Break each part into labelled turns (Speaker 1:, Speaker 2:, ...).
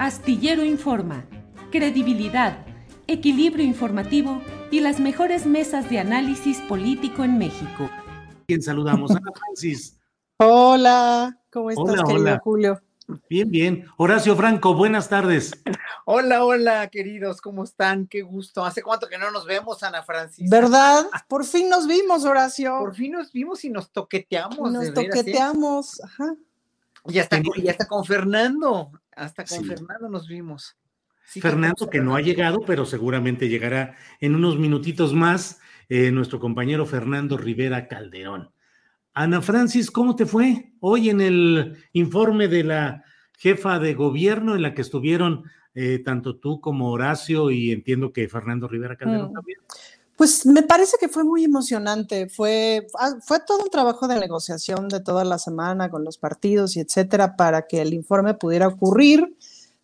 Speaker 1: Astillero Informa, credibilidad, equilibrio informativo y las mejores mesas de análisis político en México.
Speaker 2: Bien, saludamos Ana Francis.
Speaker 3: Hola, ¿cómo estás,
Speaker 2: Hola,
Speaker 3: querido
Speaker 2: hola.
Speaker 3: Julio?
Speaker 2: Bien, bien. Horacio Franco, buenas tardes.
Speaker 4: Hola, hola, queridos, ¿cómo están? Qué gusto. ¿Hace cuánto que no nos vemos, Ana Francis?
Speaker 3: ¿Verdad? Por fin nos vimos, Horacio.
Speaker 4: Por fin nos vimos y nos toqueteamos.
Speaker 3: nos
Speaker 4: veras, ¿eh?
Speaker 3: toqueteamos. Ajá.
Speaker 4: Y hasta, con- y hasta con Fernando, hasta con
Speaker 2: Sí.
Speaker 4: Fernando nos vimos. Sí,
Speaker 2: Fernando, que no ha llegado, pero seguramente llegará en unos minutitos más, eh, nuestro compañero Fernando Rivera Calderón. Ana Francis, ¿cómo te fue hoy en el informe de la jefa de gobierno en la que estuvieron eh, tanto tú como Horacio y entiendo que Fernando Rivera Calderón
Speaker 3: Mm.
Speaker 2: también?
Speaker 3: Pues me parece que fue muy emocionante. Fue, ah, fue todo un trabajo de negociación de toda la semana con los partidos y etcétera para que el informe pudiera ocurrir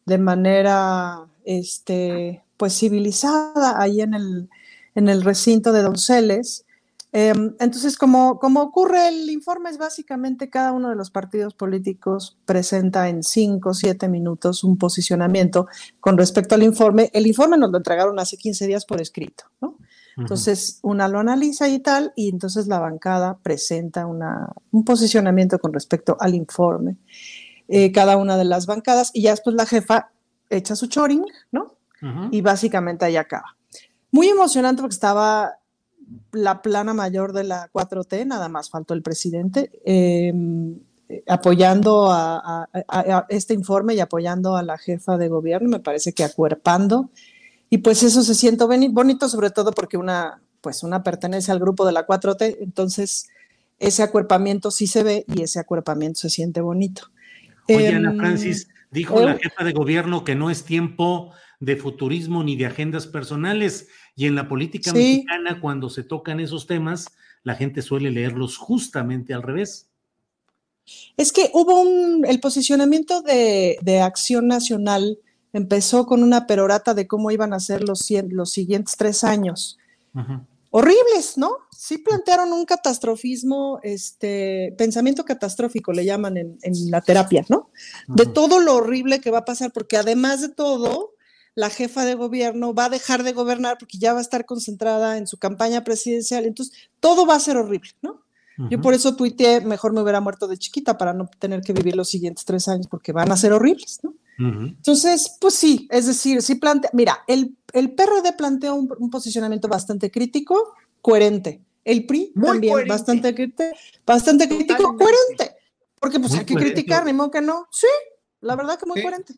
Speaker 3: de manera este, pues civilizada ahí en el, en el recinto de Donceles. Em, entonces, como, como ocurre el informe, es básicamente cada uno de los partidos políticos presenta en cinco o siete minutos un posicionamiento con respecto al informe. El informe nos lo entregaron hace 15 días por escrito, ¿no? Entonces, una lo analiza y tal, y entonces la bancada presenta una, un posicionamiento con respecto al informe, eh, cada una de las bancadas, y ya después la jefa echa su choring, ¿no? Y básicamente ahí acaba. Muy emocionante porque estaba la plana mayor de la 4T, nada más faltó el presidente, eh, apoyando a- a- a este informe y apoyando a la jefa de gobierno, me parece que acuerpando. Y pues eso se siente boni- bonito, sobre todo porque una, pues una pertenece al grupo de la 4T, entonces ese acuerpamiento sí se ve y ese acuerpamiento se siente bonito.
Speaker 2: Oye,
Speaker 3: Em,
Speaker 2: Ana Francis, dijo la
Speaker 3: eh,
Speaker 2: jefa de gobierno que no es tiempo de futurismo ni de agendas personales. Y en la política
Speaker 3: Sí.
Speaker 2: mexicana, cuando se tocan esos temas, la gente suele leerlos justamente al revés.
Speaker 3: Es que hubo un, el posicionamiento de, de Acción Nacional empezó con una perorata de cómo iban a ser los, cien- los siguientes tres años. Horribles, ¿no? Sí plantearon un catastrofismo, este, pensamiento catastrófico le llaman en, en la terapia, ¿no? De todo lo horrible que va a pasar, porque además de todo, la jefa de gobierno va a dejar de gobernar porque ya va a estar concentrada en su campaña presidencial, entonces todo va a ser horrible, ¿no? Yo por eso tuiteé, mejor me hubiera muerto de chiquita para no tener que vivir los siguientes tres años porque van a ser horribles, ¿no? Entonces, pues sí, es decir, sí plantea, mira, el, el PRD planteó un, un posicionamiento bastante crítico, coherente. El PRI
Speaker 4: Muy
Speaker 3: también
Speaker 4: coherente.
Speaker 3: bastante, crítico, bastante crítico,
Speaker 4: Totalmente.
Speaker 3: coherente. Porque pues
Speaker 2: Muy
Speaker 3: hay que
Speaker 2: coherente.
Speaker 3: criticar, ni modo que no. Sí, la verdad que muy
Speaker 4: Sí.
Speaker 3: coherente.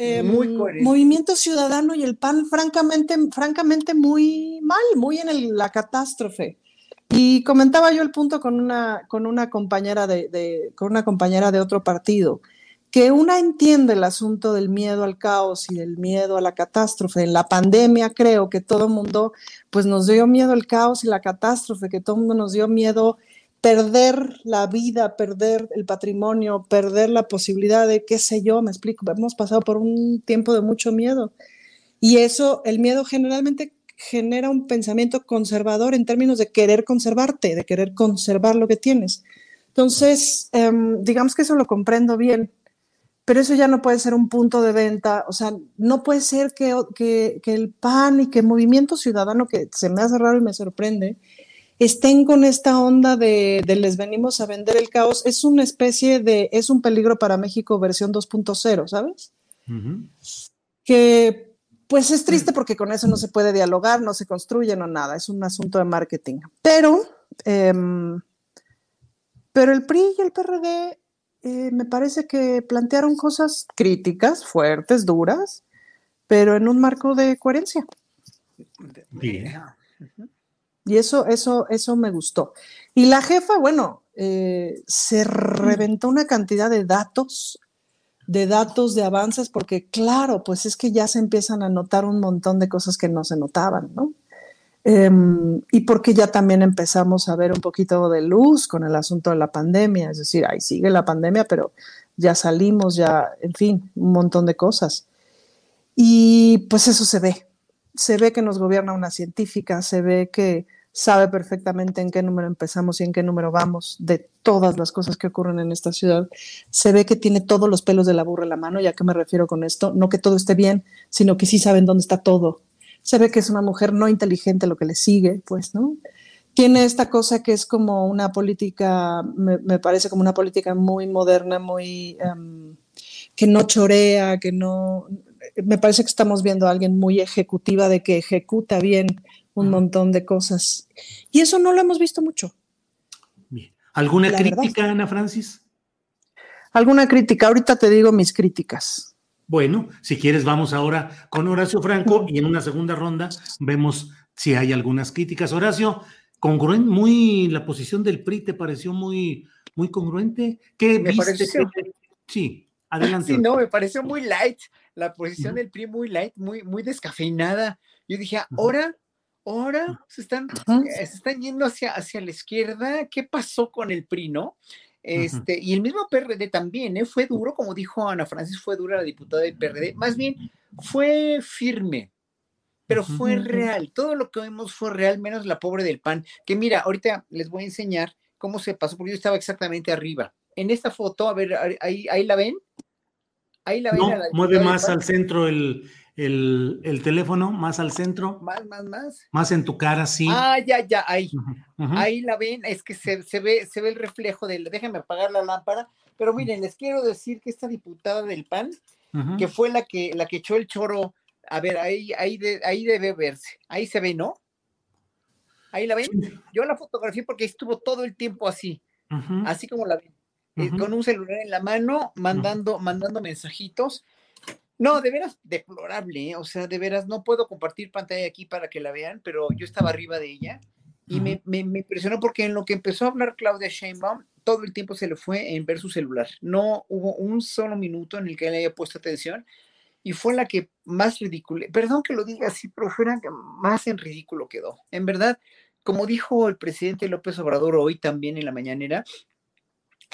Speaker 3: Eh,
Speaker 4: Muy coherente.
Speaker 3: Movimiento Ciudadano y el PAN, francamente, francamente muy mal, muy en el- la catástrofe. Y comentaba yo el punto con una, con una compañera de, de- con una compañera de otro partido, que una entiende el asunto del miedo al caos y del miedo a la catástrofe. En la pandemia creo que todo mundo, pues nos dio miedo el caos y la catástrofe, que todo mundo nos dio miedo perder la vida, perder el patrimonio, perder la posibilidad de, qué sé yo, me explico, hemos pasado por un tiempo de mucho miedo. Y eso, el miedo generalmente genera un pensamiento conservador en términos de querer conservarte, de querer conservar lo que tienes. Entonces, em, digamos que eso lo comprendo bien, pero eso ya no puede ser un punto de venta, o sea, no puede ser que, que, que el PAN y que el Movimiento Ciudadano, que se me hace raro y me sorprende, estén con esta onda de, de, les venimos a vender el caos, es una especie de, es un peligro para México versión 2.0, ¿sabes? Uh -huh. Que pues es triste porque con eso no se puede dialogar, no se construye, no nada, es un asunto de marketing. Pero, eh, pero el PRI y el PRD eh, me parece que plantearon cosas críticas, fuertes, duras, pero en un marco de coherencia.
Speaker 2: Bien.
Speaker 3: Y eso, eso, eso me gustó. Y la jefa, bueno, eh, se reventó una cantidad de datos, de datos, de avances, porque claro, pues es que ya se empiezan a notar un montón de cosas que no se notaban, ¿no? Eh, y porque ya también empezamos a ver un poquito de luz con el asunto de la pandemia, es decir, ahí sigue la pandemia, pero ya salimos, ya, en fin, un montón de cosas. Y pues eso se ve, se ve que nos gobierna una científica, se ve que sabe perfectamente en qué número empezamos y en qué número vamos de todas las cosas que ocurren en esta ciudad. Se ve que tiene todos los pelos de la burra en la mano, ya que me refiero con esto, no que todo esté bien, sino que sí saben dónde está todo. Se ve que es una mujer no inteligente lo que le sigue, pues, ¿no? Tiene esta cosa que es como una política, me, me parece como una política muy moderna, muy... Um, que no chorea, que no... Me parece que estamos viendo a alguien muy ejecutiva de que ejecuta bien un montón de cosas. Y eso no lo hemos visto mucho.
Speaker 2: Bien. ¿Alguna La crítica, verdad. Ana Francis?
Speaker 3: Alguna crítica. Ahorita te digo mis críticas.
Speaker 2: Bueno, si quieres, vamos ahora con Horacio Franco y en una segunda ronda vemos si hay algunas críticas. Horacio, congruente, muy la posición del PRI te pareció muy, muy congruente. ¿Qué
Speaker 4: me
Speaker 2: viste?
Speaker 4: Pareció...
Speaker 2: Sí, adelante.
Speaker 4: Sí, no, me pareció muy light. La posición uh -huh. del PRI muy light, muy, muy descafeinada. Yo dije, ahora ahora se están, se están yendo hacia, hacia la izquierda. ¿Qué pasó con el PRI, no? Este, uh -huh. Y el mismo PRD también, ¿eh? fue duro, como dijo Ana Francis, fue dura la diputada del PRD. Más bien, fue firme, pero fue uh -huh. real. Todo lo que vimos fue real, menos la pobre del PAN. Que mira, ahorita les voy a enseñar cómo se pasó, porque yo estaba exactamente arriba. En esta foto, a ver, ahí, ahí la ven.
Speaker 2: Ahí la ven. No, mueve más al centro el, el, el, teléfono más al centro.
Speaker 4: Más, más, más.
Speaker 2: Más en tu cara, sí.
Speaker 4: Ah, ya, ya, ahí. Uh -huh. Ahí la ven, es que se, se, ve, se ve el reflejo del. Déjenme apagar la lámpara. Pero miren, les quiero decir que esta diputada del PAN, uh -huh. que fue la que, la que echó el choro, a ver, ahí, ahí, de, ahí debe verse. Ahí se ve, ¿no? Ahí la ven. Yo la fotografié porque estuvo todo el tiempo así, así como la ven. Eh, con un celular en la mano, mandando, mandando mensajitos no, de veras deplorable, ¿eh? o sea, de veras no puedo compartir pantalla aquí para que la vean, pero yo estaba arriba de ella y uh -huh. me, me, me, impresionó porque en lo que empezó a hablar Claudia Sheinbaum, todo el tiempo se le fue en ver su celular. No hubo un solo minuto en el que él haya puesto atención y fue la que más ridícula, perdón que lo diga así, pero fue la que más en ridículo quedó. En verdad, como dijo el presidente López Obrador hoy también en la mañanera,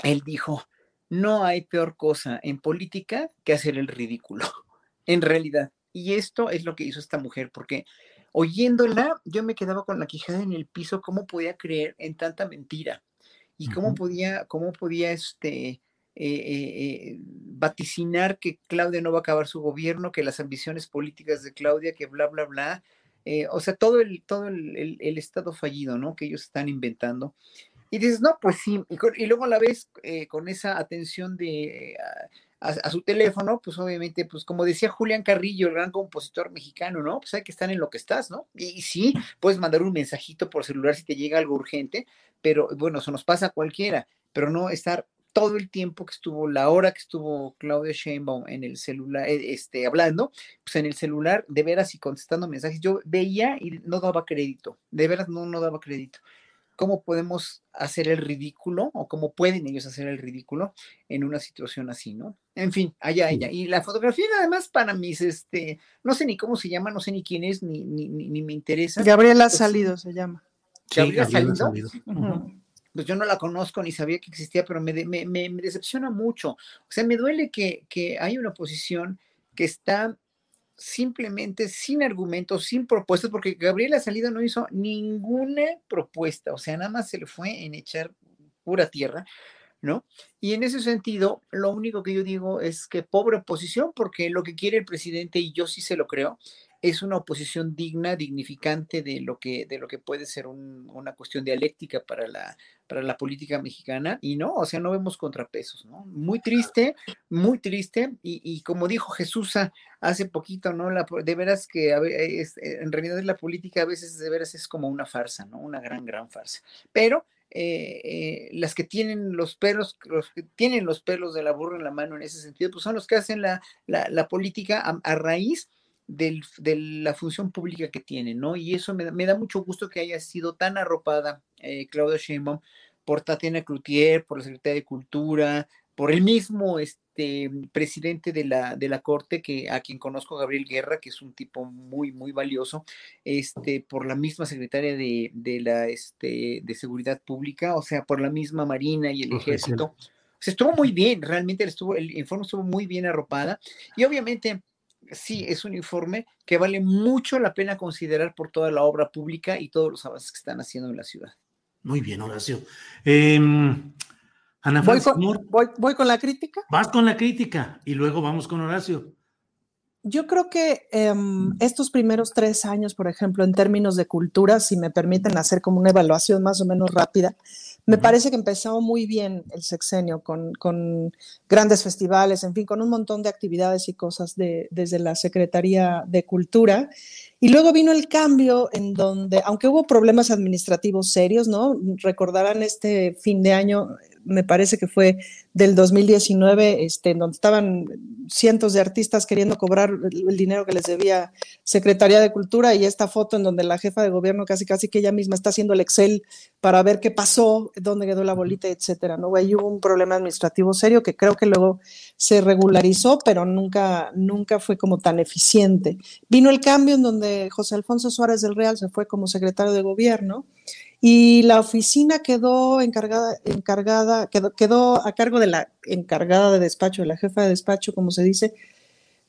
Speaker 4: él dijo, no hay peor cosa en política que hacer el ridículo, en realidad. Y esto es lo que hizo esta mujer, porque oyéndola, yo me quedaba con la quijada en el piso, cómo podía creer en tanta mentira y cómo uh -huh. podía, cómo podía este, eh, eh, vaticinar que Claudia no va a acabar su gobierno, que las ambiciones políticas de Claudia, que bla, bla, bla. Eh, o sea, todo el, todo el, el, el, estado fallido, ¿no? Que ellos están inventando. Y dices, no, pues sí, y, con, y luego la ves eh, con esa atención de, a, a, su teléfono, pues obviamente, pues como decía Julián Carrillo, el gran compositor mexicano, ¿no? Pues hay que estar en lo que estás, ¿no? Y, sí, puedes mandar un mensajito por celular si te llega algo urgente, pero bueno, eso nos pasa a cualquiera, pero no estar todo el tiempo que estuvo, la hora que estuvo Claudia Sheinbaum en el celular, este, hablando, pues en el celular, de veras y contestando mensajes, yo veía y no daba crédito, de veras no, no daba crédito cómo podemos hacer el ridículo o cómo pueden ellos hacer el ridículo en una situación así, ¿no? En fin, allá ella. Y la fotografía además para mis, este, no sé ni cómo se llama, no sé ni quién es, ni, ni, ni, ni me interesa.
Speaker 3: Gabriela pues, Salido se llama.
Speaker 4: Gabriela, sí, Gabriela Salido. Salido. Uh -huh. Pues yo no la conozco ni sabía que existía, pero me, me, me, me decepciona mucho. O sea, me duele que, que hay una oposición que está simplemente sin argumentos, sin propuestas, porque Gabriela Salida no hizo ninguna propuesta, o sea, nada más se le fue en echar pura tierra. ¿no? Y en ese sentido, lo único que yo digo es que pobre oposición, porque lo que quiere el presidente, y yo sí se lo creo, es una oposición digna, dignificante de lo que, de lo que puede ser una cuestión dialéctica para la, para la política mexicana. Y no, o sea, no vemos contrapesos, ¿no? Muy triste, muy triste. Y, como dijo Jesús hace poquito, ¿no? La, de veras que en realidad la política a veces de veras es como una farsa, ¿no? Una gran, gran farsa. Pero eh, eh, las que tienen los pelos, los que tienen los pelos de la burra en la mano en ese sentido, pues son los que hacen la, la, política a raíz de la función pública que tiene, ¿no? Y eso me, da mucho gusto que haya sido tan arropada eh, Claudia Sheinbaum por Tatiana Cloutier, por la Secretaría de Cultura, por el mismo este, presidente de la, de la Corte, que, a quien conozco, Gabriel Guerra, que es un tipo muy, muy valioso, este, por la misma secretaria de, de la, este, de Seguridad Pública, o sea, por la misma Marina y el Ejército. O sea, estuvo muy bien, realmente estuvo, el informe estuvo muy bien arropada. Y obviamente sí, es un informe que vale mucho la pena considerar por toda la obra pública y todos los avances que están haciendo en la ciudad.
Speaker 2: Muy bien, Horacio. Em,
Speaker 3: Ana ¿Voy con, voy, con la crítica?
Speaker 2: Vas con la crítica y luego vamos con Horacio.
Speaker 3: Yo creo que em, estos primeros tres años, por ejemplo, en términos de cultura, si me permiten hacer como una evaluación más o menos rápida, me parece que empezó muy bien el sexenio con, con, grandes festivales, en fin, con un montón de actividades y cosas de, desde la Secretaría de Cultura. Y luego vino el cambio en donde, aunque hubo problemas administrativos serios, ¿no? Recordarán este fin de año, me parece que fue del 2019, este, en donde estaban cientos de artistas queriendo cobrar el dinero que les debía Secretaría de Cultura y esta foto en donde la jefa de gobierno casi casi que ella misma está haciendo el Excel para ver qué pasó, dónde quedó la bolita, etcétera, ¿no? Ahí hubo un problema administrativo serio que creo que luego se regularizó, pero nunca, nunca fue como tan eficiente. Vino el cambio en donde José Alfonso Suárez del Real se fue como secretario de gobierno y la oficina quedó encargada, encargada quedó, quedó a cargo de la encargada de despacho, de la jefa de despacho, como se dice,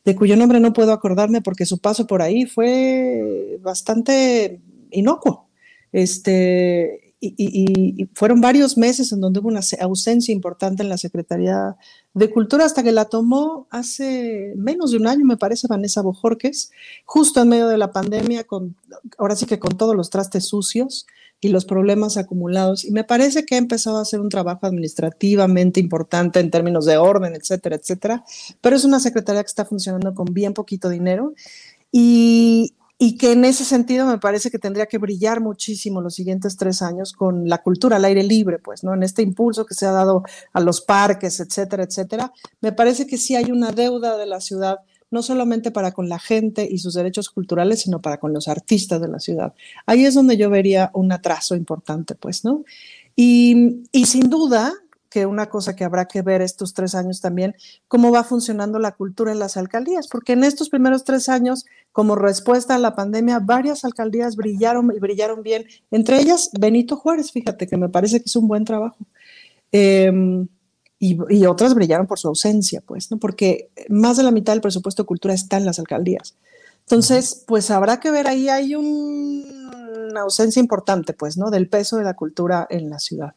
Speaker 3: de cuyo nombre no puedo acordarme porque su paso por ahí fue bastante inocuo. Este, y, fueron varios meses en donde hubo una ausencia importante en la Secretaría de Cultura hasta que la tomó hace menos de un año, me parece, Vanessa Bojorques, justo en medio de la pandemia, con, ahora sí que con todos los trastes sucios y los problemas acumulados. Y me parece que ha empezado a hacer un trabajo administrativamente importante en términos de orden, etcétera, etcétera. Pero es una secretaría que está funcionando con bien poquito dinero. Y, y que en ese sentido me parece que tendría que brillar muchísimo los siguientes tres años con la cultura al aire libre, pues, ¿no? En este impulso que se ha dado a los parques, etcétera, etcétera. Me parece que sí hay una deuda de la ciudad, no solamente para con la gente y sus derechos culturales, sino para con los artistas de la ciudad. Ahí es donde yo vería un atraso importante, pues, ¿no? Y, y sin duda, que una cosa que habrá que ver estos tres años también, cómo va funcionando la cultura en las alcaldías, porque en estos primeros tres años, como respuesta a la pandemia, varias alcaldías brillaron y brillaron bien, entre ellas Benito Juárez, fíjate que me parece que es un buen trabajo. Em, y, otras brillaron por su ausencia, pues, ¿no? Porque más de la mitad del presupuesto de cultura está en las alcaldías. Entonces, pues habrá que ver ahí, hay una ausencia importante, pues, ¿no? Del peso de la cultura en la ciudad.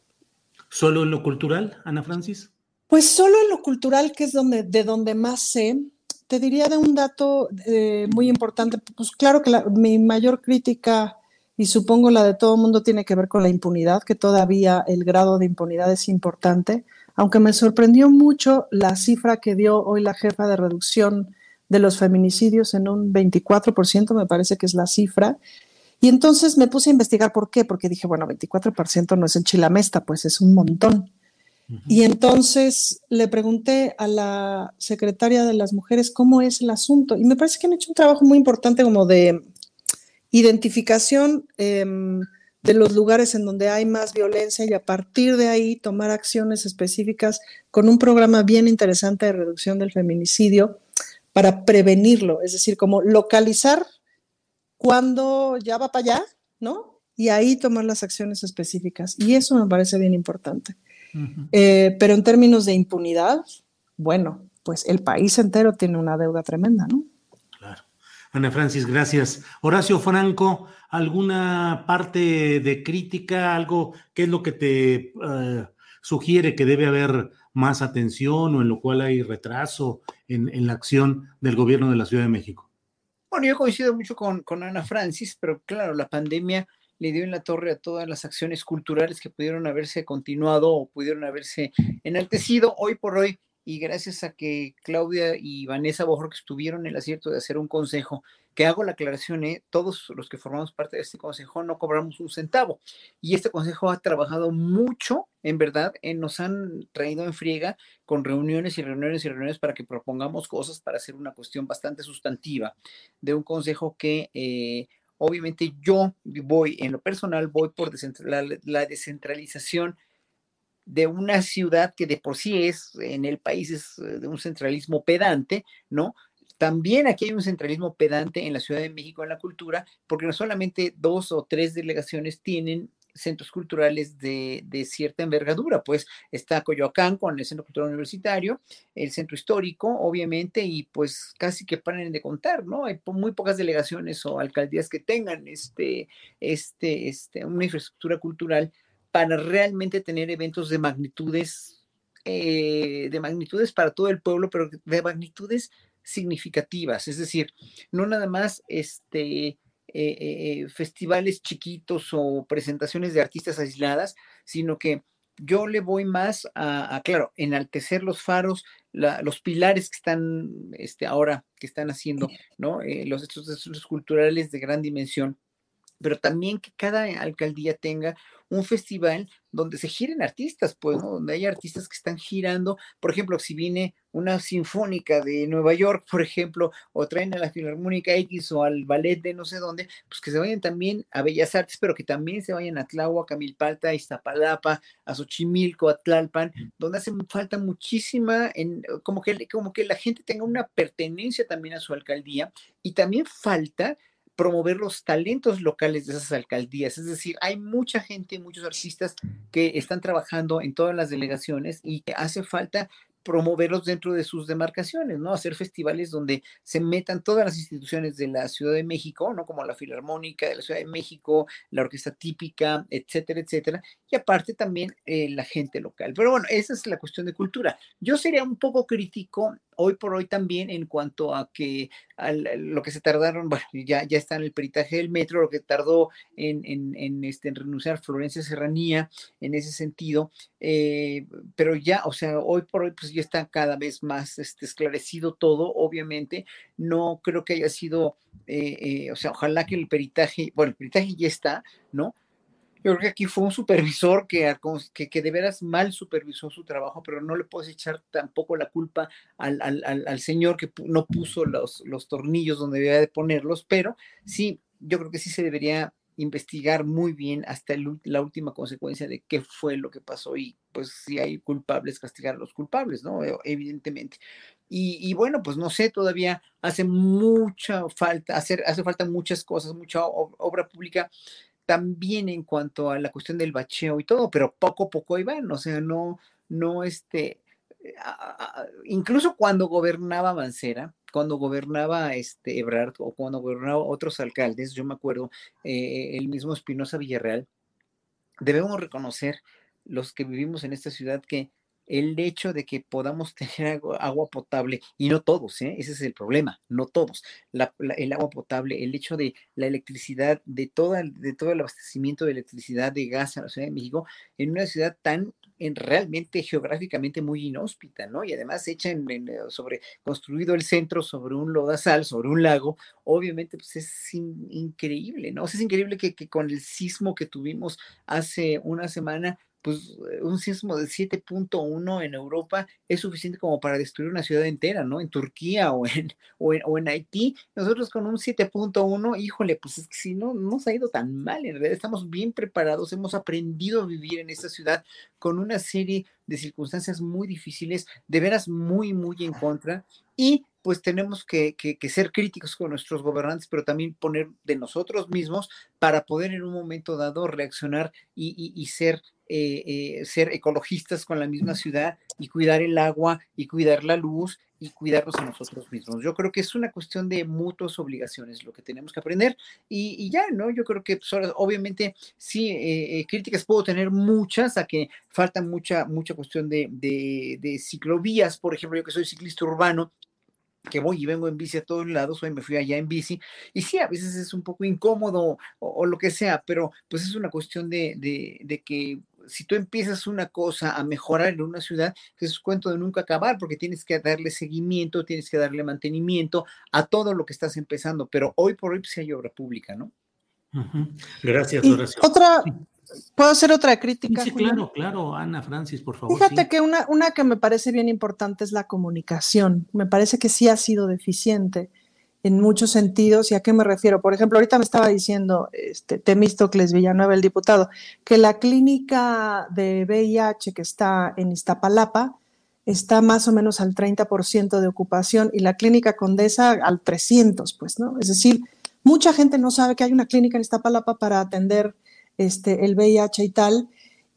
Speaker 2: ¿Solo en lo cultural, Ana Francis?
Speaker 3: Pues solo en lo cultural, que es donde, de donde más sé, te diría de un dato eh, muy importante. Pues claro que mi mayor crítica, y supongo la de todo el mundo, tiene que ver con la impunidad, que todavía el grado de impunidad es importante, aunque me sorprendió mucho la cifra que dio hoy la jefa de reducción de los feminicidios en un 24%, me parece que es la cifra, y entonces me puse a investigar por qué, porque dije, bueno, 24% no es en Chilamesta, pues es un montón. Y entonces le pregunté a la secretaria de las mujeres cómo es el asunto. Y me parece que han hecho un trabajo muy importante como de identificación em, de los lugares en donde hay más violencia y a partir de ahí tomar acciones específicas con un programa bien interesante de reducción del feminicidio para prevenirlo, es decir, como localizar cuando ya va para allá, ¿no? Y ahí tomar las acciones específicas. Y eso me parece bien importante. Eh, pero en términos de impunidad, bueno, pues el país entero tiene una deuda tremenda, ¿no?
Speaker 2: Ana Francis, gracias. Horacio Franco, ¿alguna parte de crítica, algo, qué es lo que te eh, sugiere que debe haber más atención o en lo cual hay retraso en, la acción del gobierno de la Ciudad de México?
Speaker 4: Bueno, yo coincido mucho con Ana Francis, pero claro, la pandemia le dio en la torre a todas las acciones culturales que pudieron haberse continuado o pudieron haberse enaltecido. Hoy por hoy, y gracias a que Claudia y Vanessa Bojor que estuvieron en el acierto de hacer un consejo, que hago la aclaración, ¿eh? todos los que formamos parte de este consejo no cobramos un centavo. Y este consejo ha trabajado mucho, en verdad, nos han traído en friega con reuniones y reuniones y reuniones para que propongamos cosas para hacer una cuestión bastante sustantiva de un consejo que... Eh, obviamente yo voy, en lo personal, voy por la descentralización de una ciudad que de por sí es, en el país es eh, de un centralismo pedante, ¿no? También aquí hay un centralismo pedante en la Ciudad de México en la cultura, porque no solamente dos o tres delegaciones tienen centros culturales de, cierta envergadura, pues está Coyoacán con el Centro Cultural Universitario, el Centro Histórico, obviamente, y pues casi que paren de contar, ¿no? Hay muy pocas delegaciones o alcaldías que tengan este, este, este, una infraestructura cultural para realmente tener eventos de magnitudes, eh, de magnitudes para todo el pueblo, pero de magnitudes significativas, es decir, no nada más este, eh, eh, festivales chiquitos o presentaciones de artistas aisladas, sino que yo le voy más a, claro, enaltecer los faros, los pilares que están este, ahora, que están haciendo, ¿no? los estos culturales de gran dimensión, pero también que cada alcaldía tenga un festival donde se giren artistas, pues, donde hay artistas que están girando, por ejemplo, si viene una sinfónica de Nueva York, por ejemplo, o traen a la Filarmónica X o al ballet de no sé dónde, pues que se vayan también a Bellas Artes, pero que también se vayan a Tláhuac, a Milpalta, a Iztapalapa, a Xochimilco, a Tlalpan, donde hace falta muchísima, en, como, que, como que la gente tenga una pertenencia también a su alcaldía, y también falta promover los talentos locales de esas alcaldías. Es decir, hay mucha gente, muchos artistas que están trabajando en todas las delegaciones y que hace falta promoverlos dentro de sus demarcaciones, ¿no? Hacer festivales donde se metan todas las instituciones de la Ciudad de México, ¿no? Como la Filarmónica de la Ciudad de México, la Orquesta Típica, etcétera, etcétera. Y aparte también eh, la gente local. Pero bueno, esa es la cuestión de cultura. Yo sería un poco crítico hoy por hoy también en cuanto a que lo que se tardaron, bueno, ya, ya está en el peritaje del metro, lo que tardó en, en, este, en renunciar Florencia Serranía en ese sentido, eh, pero ya, o sea, hoy por hoy pues ya está cada vez más este, esclarecido todo, obviamente, no creo que haya sido, eh, eh, o sea, ojalá que el peritaje, bueno, el peritaje ya está, ¿no? Yo creo que aquí fue un supervisor que, que, de veras mal supervisó su trabajo, pero no le puedes echar tampoco la culpa al, al, al, señor que no puso los, los tornillos donde debía de ponerlos, pero sí, yo creo que sí se debería investigar muy bien hasta la última consecuencia de qué fue lo que pasó y pues si hay culpables, castigar a los culpables, ¿no? E, evidentemente. Y, y, bueno, pues no sé, todavía hace mucha falta, hacer, hace falta muchas cosas, mucha obra pública también en cuanto a la cuestión del bacheo y todo, pero poco a poco iban, o sea, no, no, este, incluso cuando gobernaba Mancera, cuando gobernaba este Ebrard o cuando gobernaba otros alcaldes, yo me acuerdo, eh, el mismo Espinosa Villarreal, debemos reconocer los que vivimos en esta ciudad que el hecho de que podamos tener agua, potable, y no todos, ¿eh? ese es el problema, no todos, el agua potable, el hecho de la electricidad, de, toda, de todo el abastecimiento de electricidad, de gas en la Ciudad de México, en una ciudad tan en realmente geográficamente muy inhóspita, ¿no? Y además hecha en, eh, sobre, construido el centro sobre un lodazal, sobre un lago, obviamente pues es increíble, ¿no? es increíble que, que, con el sismo que tuvimos hace una semana, pues eh, un sismo de 7.1 en Europa es suficiente como para destruir una ciudad entera, ¿no? En Turquía o en, o en, Haití, nosotros con un 7.1, híjole, pues es que si no, no nos ha ido tan mal, en realidad estamos bien preparados, hemos aprendido a vivir en esta ciudad con una serie de circunstancias muy difíciles, de veras muy, muy en contra, y pues tenemos que, ser críticos con nuestros gobernantes, pero también poner de nosotros mismos para poder en un momento dado reaccionar y, ser eh, eh, ser ecologistas con la misma ciudad y cuidar el agua y cuidar la luz y cuidarnos a nosotros mismos. Yo creo que es una cuestión de mutuas obligaciones lo que tenemos que aprender y, ya, ¿no? Yo creo que pues, obviamente sí, eh, críticas puedo tener muchas, a que falta mucha, mucha cuestión de, de ciclovías, por ejemplo, yo que soy ciclista urbano, que voy y vengo en bici a todos lados, hoy me fui allá en bici, y sí, a veces es un poco incómodo o, lo que sea, pero pues es una cuestión de, de, que si tú empiezas una cosa a mejorar en una ciudad, pues es cuento de nunca acabar, porque tienes que darle seguimiento, tienes que darle mantenimiento a todo lo que estás empezando, pero hoy por hoy pues, sí hay obra pública, ¿no?
Speaker 2: Gracias,
Speaker 3: Otra, ¿Puedo hacer otra crítica?
Speaker 2: Sí, claro, claro, Ana Francis, por favor.
Speaker 3: Fíjate que una, una que me parece bien importante es la comunicación. Me parece que sí ha sido deficiente en muchos sentidos. ¿Y a qué me refiero? Por ejemplo, ahorita me estaba diciendo este, Temístocles Villanueva, el diputado, que la clínica de VIH que está en Iztapalapa está más o menos al 30% de ocupación y la clínica Condesa al 300, pues, ¿no? Es decir, mucha gente no sabe que hay una clínica en Iztapalapa para atender este, el VIH y tal,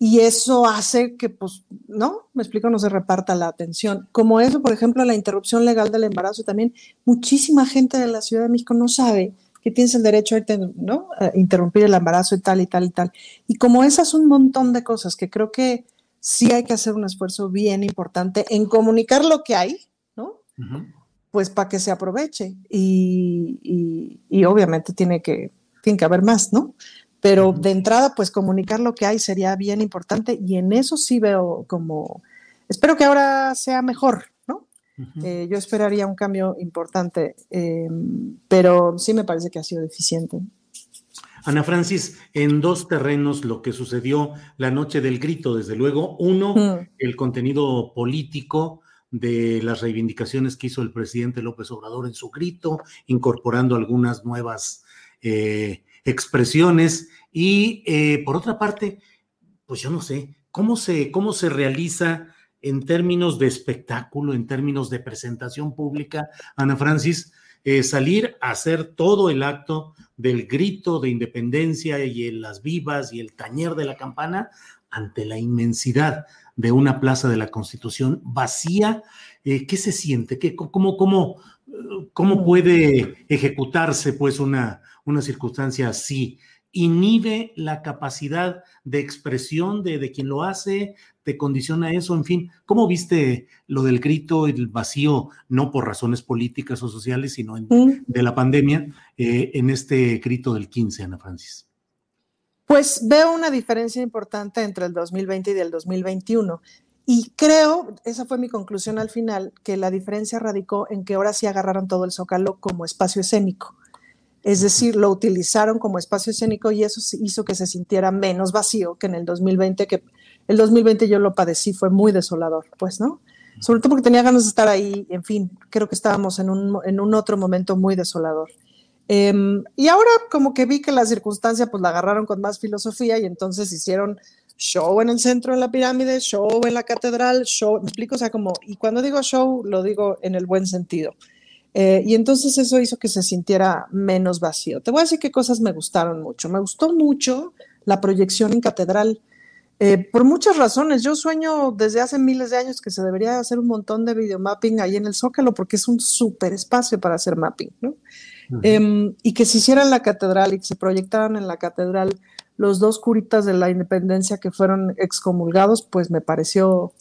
Speaker 3: y eso hace que, pues, ¿no? Me explico, no se reparta la atención. Como eso, por ejemplo, la interrupción legal del embarazo, también muchísima gente de la Ciudad de México no sabe que tienes el derecho a, ¿no? a interrumpir el embarazo y tal y tal y tal. Y como esas un montón de cosas que creo que sí hay que hacer un esfuerzo bien importante en comunicar lo que hay, ¿no? Pues para que se aproveche. Y, y, y, obviamente tiene que, tiene que haber más, ¿no? Pero de entrada, pues comunicar lo que hay sería bien importante y en eso sí veo como, espero que ahora sea mejor, ¿no? Eh, yo esperaría un cambio importante, em, pero sí me parece que ha sido deficiente.
Speaker 2: Ana Francis, en dos terrenos lo que sucedió la noche del grito, desde luego, uno, el contenido político de las reivindicaciones que hizo el presidente López Obrador en su grito, incorporando algunas nuevas eh, expresiones y eh, por otra parte, pues yo no sé, ¿cómo se, cómo se realiza en términos de espectáculo, en términos de presentación pública, Ana Francis, eh, salir a hacer todo el acto del grito de independencia y las vivas y el tañer de la campana ante la inmensidad de una plaza de la Constitución vacía? Eh, ¿Qué se siente? ¿Qué, cómo, cómo, ¿Cómo puede ejecutarse pues una, una circunstancia así? inhibe la capacidad de expresión de, quien lo hace, te condiciona eso, en fin, ¿cómo viste lo del grito, el vacío, no por razones políticas o sociales, sino de la pandemia, eh, en este grito del 15, Ana Francis?
Speaker 3: Pues veo una diferencia importante entre el 2020 y el 2021. Y creo, esa fue mi conclusión al final, que la diferencia radicó en que ahora sí agarraron todo el zócalo como espacio escénico. Es decir, lo utilizaron como espacio escénico y eso hizo que se sintiera menos vacío que en el 2020, que el 2020 yo lo padecí, fue muy desolador, pues, ¿no? Sobre todo porque tenía ganas de estar ahí, en fin, creo que estábamos en un, en un otro momento muy desolador. Em, y ahora como que vi que la circunstancia pues la agarraron con más filosofía y entonces hicieron show en el centro de la pirámide, show en la catedral, show, me explico, o sea, como, y cuando digo show, lo digo en el buen sentido. Eh, y entonces eso hizo que se sintiera menos vacío. Te voy a decir qué cosas me gustaron mucho. Me gustó mucho la proyección en catedral. Eh, por muchas razones. Yo sueño desde hace miles de años que se debería hacer un montón de videomapping ahí en el Zócalo porque es un súper espacio para hacer mapping, ¿no? Em, y que se hiciera en la catedral y que se proyectaran en la catedral los dos curitas de la independencia que fueron excomulgados, pues me pareció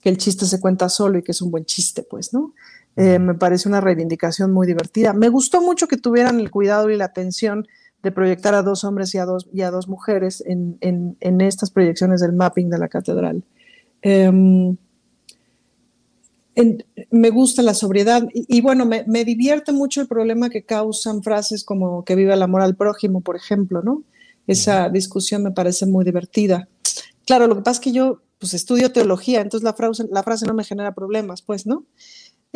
Speaker 3: que el chiste se cuenta solo y que es un buen chiste, pues, ¿no? Eh, me parece una reivindicación muy divertida. Me gustó mucho que tuvieran el cuidado y la atención de proyectar a dos hombres y a dos, y a dos mujeres en, en, estas proyecciones del mapping de la catedral. Em, me gusta la sobriedad y, bueno, me, me, divierte mucho el problema que causan frases como que viva el amor al prójimo, por ejemplo, ¿no? Esa discusión me parece muy divertida. Claro, lo que pasa es que yo pues estudio teología, entonces la frase, la frase no me genera problemas, pues, ¿no?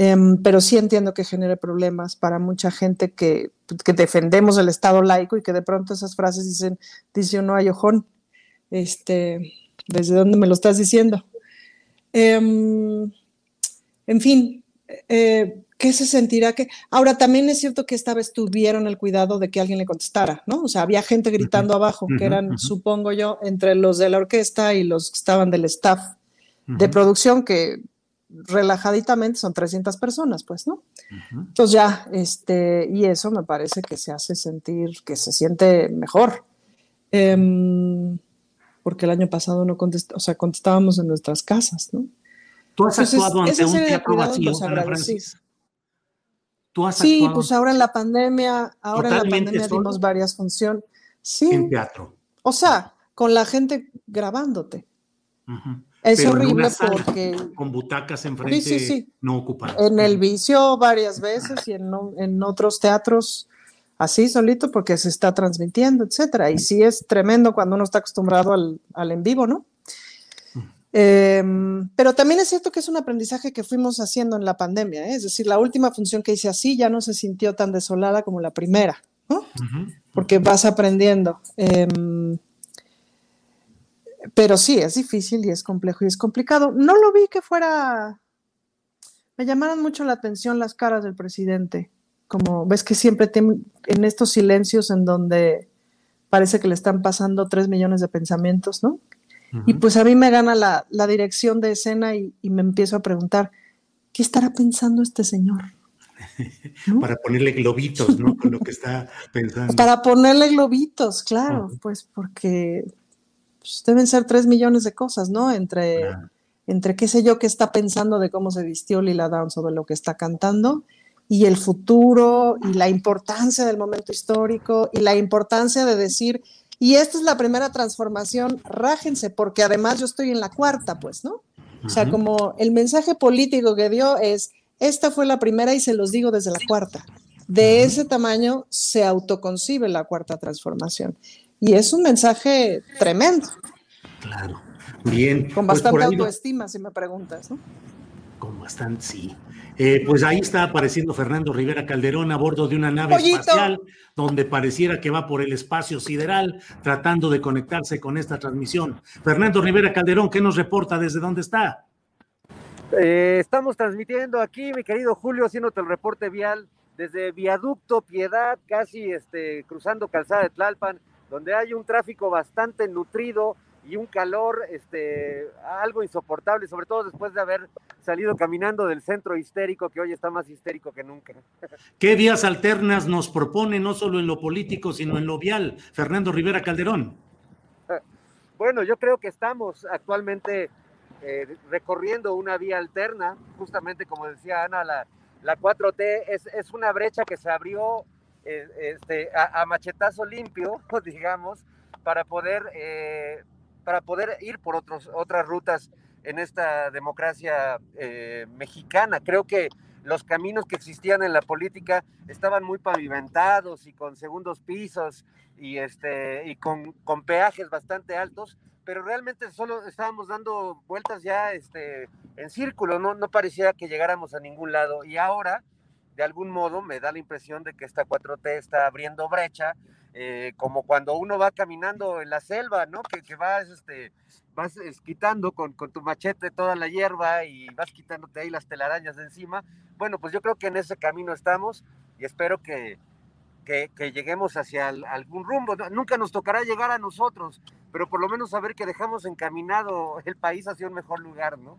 Speaker 3: Em, pero sí entiendo que genere problemas para mucha gente que, defendemos el Estado laico y que de pronto esas frases dicen, dice uno a ojón, este, ¿desde dónde me lo estás diciendo? Em, en fin, eh, ¿qué se sentirá que? Ahora, también es cierto que esta vez tuvieron el cuidado de que alguien le contestara, ¿no? O sea, había gente gritando abajo, que eran, supongo yo, entre los de la orquesta y los que estaban del staff de producción, que relajaditamente son 300 personas, pues, ¿no? Entonces ya, este, y eso me parece que se hace sentir, que se siente mejor. Em, porque el año pasado no contestó, o sea, contestábamos en nuestras casas, ¿no?
Speaker 2: ¿Tú has actuado ante un teatro vacío, Ana Francis?
Speaker 3: sí, pues ahora en la pandemia, ahora en la pandemia dimos varias funciones. Sí.
Speaker 2: En teatro.
Speaker 3: O sea, con la gente grabándote. Es horrible porque.
Speaker 2: Con butacas enfrente sí, sí, no ocupadas.
Speaker 3: En el vicio varias veces y en, en, otros teatros así solito porque se está transmitiendo, etcétera. Y sí es tremendo cuando uno está acostumbrado al, al en vivo, ¿no? Em, pero también es cierto que es un aprendizaje que fuimos haciendo en la pandemia, ¿eh? es decir, la última función que hice así ya no se sintió tan desolada como la primera, ¿no? Porque vas aprendiendo. Em, pero sí, es difícil y es complejo y es complicado. No lo vi que fuera... Me llamaron mucho la atención las caras del presidente, como ves que siempre en estos silencios en donde parece que le están pasando tres millones de pensamientos, ¿no? Y pues a mí me gana la, dirección de escena y, me empiezo a preguntar, ¿qué estará pensando este señor?
Speaker 2: Para ponerle globitos, ¿no? Con lo que está pensando.
Speaker 3: Para ponerle globitos, claro, pues porque pues, deben ser tres millones de cosas, ¿no? Entre, entre qué sé yo qué está pensando de cómo se vistió Lila Down sobre lo que está cantando y el futuro y la importancia del momento histórico y la importancia de decir y esta es la primera transformación, rájense, porque además yo estoy en la cuarta, pues, ¿no? O sea, como el mensaje político que dio es, esta fue la primera y se los digo desde la cuarta. De ese tamaño se autoconcibe la cuarta transformación. Y es un mensaje tremendo.
Speaker 2: Claro. Bien.
Speaker 3: Con pues bastante autoestima, si me preguntas, ¿no?
Speaker 2: Con bastante, sí. Eh, pues ahí está apareciendo Fernando Rivera Calderón a bordo de una nave espacial donde pareciera que va por el espacio sideral tratando de conectarse con esta transmisión. Fernando Rivera Calderón, ¿qué nos reporta? ¿Desde dónde está?
Speaker 5: Eh, estamos transmitiendo aquí, mi querido Julio, haciéndote el reporte vial desde Viaducto Piedad, casi este, cruzando Calzada de Tlalpan, donde hay un tráfico bastante nutrido y un calor este, algo insoportable, sobre todo después de haber salido caminando del centro histérico, que hoy está más histérico que nunca.
Speaker 2: ¿Qué vías alternas nos propone, no solo en lo político, sino en lo vial, Fernando Rivera Calderón?
Speaker 5: Bueno, yo creo que estamos actualmente eh, recorriendo una vía alterna, justamente como decía Ana, la, la 4T es, es, una brecha que se abrió eh, este, a, machetazo limpio, digamos, para poder eh, para poder ir por otros, otras rutas en esta democracia eh, mexicana. Creo que los caminos que existían en la política estaban muy pavimentados y con segundos pisos y, este, y con, con peajes bastante altos, pero realmente solo estábamos dando vueltas ya este, en círculo, no, no parecía que llegáramos a ningún lado. Y ahora, de algún modo, me da la impresión de que esta 4T está abriendo brecha eh, como cuando uno va caminando en la selva, ¿no? Que, vas, este, vas quitando con, con, tu machete toda la hierba y vas quitándote ahí las telarañas de encima. Bueno, pues yo creo que en ese camino estamos y espero que, que, que lleguemos hacia algún rumbo. Nunca nos tocará llegar a nosotros, pero por lo menos saber que dejamos encaminado el país hacia un mejor lugar, ¿no?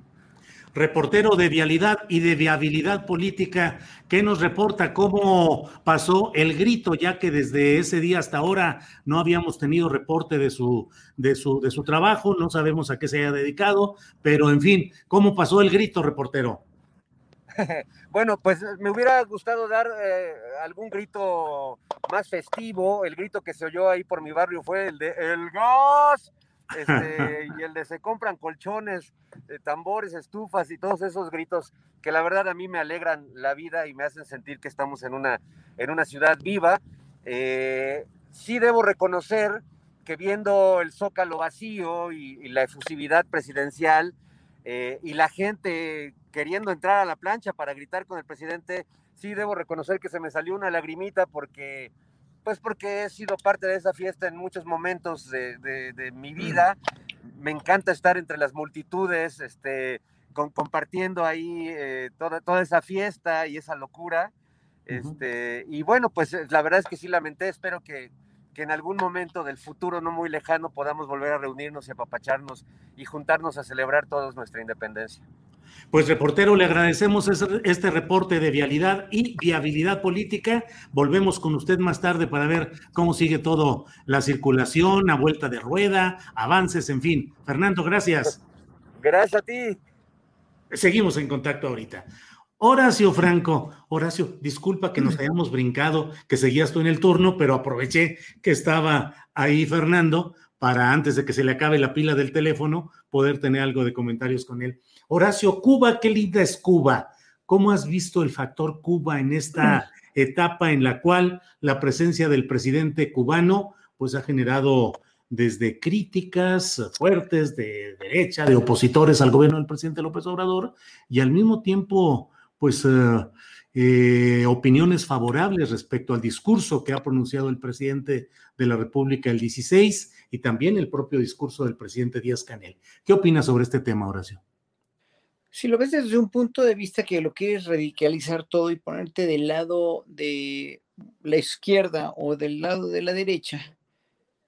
Speaker 2: Reportero de vialidad y de viabilidad política, que nos reporta cómo pasó el grito, ya que desde ese día hasta ahora no habíamos tenido reporte de su, de su, de su trabajo, no sabemos a qué se haya dedicado, pero en fin, ¿cómo pasó el grito, reportero?
Speaker 5: Bueno, pues me hubiera gustado dar eh, algún grito más festivo. El grito que se oyó ahí por mi barrio fue el de El gas este, y el de se compran colchones, eh, tambores, estufas y todos esos gritos que la verdad a mí me alegran la vida y me hacen sentir que estamos en una, en una ciudad viva. Eh, sí debo reconocer que viendo el zócalo vacío y, la efusividad presidencial eh, y la gente queriendo entrar a la plancha para gritar con el presidente, sí debo reconocer que se me salió una lagrimita porque pues porque he sido parte de esa fiesta en muchos momentos de, mi vida. Me encanta estar entre las multitudes, este, compartiendo ahí toda, toda esa fiesta y esa locura. Este, y bueno, pues la verdad es que sí lamenté, espero que, que en algún momento del futuro no muy lejano podamos volver a reunirnos y apapacharnos y juntarnos a celebrar todos nuestra independencia.
Speaker 2: Pues reportero, le agradecemos este reporte de vialidad y viabilidad política. Volvemos con usted más tarde para ver cómo sigue todo la circulación, a vuelta de rueda, avances, en fin. Fernando, gracias.
Speaker 5: Gracias a ti.
Speaker 2: Seguimos en contacto ahorita. Horacio Franco, Horacio, disculpa que nos hayamos brincado, que seguías tú en el turno, pero aproveché que estaba ahí Fernando para antes de que se le acabe la pila del teléfono poder tener algo de comentarios con él. Horacio, Cuba, qué linda es Cuba. ¿Cómo has visto el factor Cuba en esta etapa en la cual la presencia del presidente cubano pues ha generado desde críticas fuertes de derecha, de opositores al gobierno del presidente López Obrador y al mismo tiempo pues eh, eh, opiniones favorables respecto al discurso que ha pronunciado el presidente de la República el 16 y también el propio discurso del presidente Díaz Canel. ¿Qué opinas sobre este tema, Horacio?
Speaker 4: Si lo ves desde un punto de vista que lo quieres radicalizar todo y ponerte del lado de la izquierda o del lado de la derecha,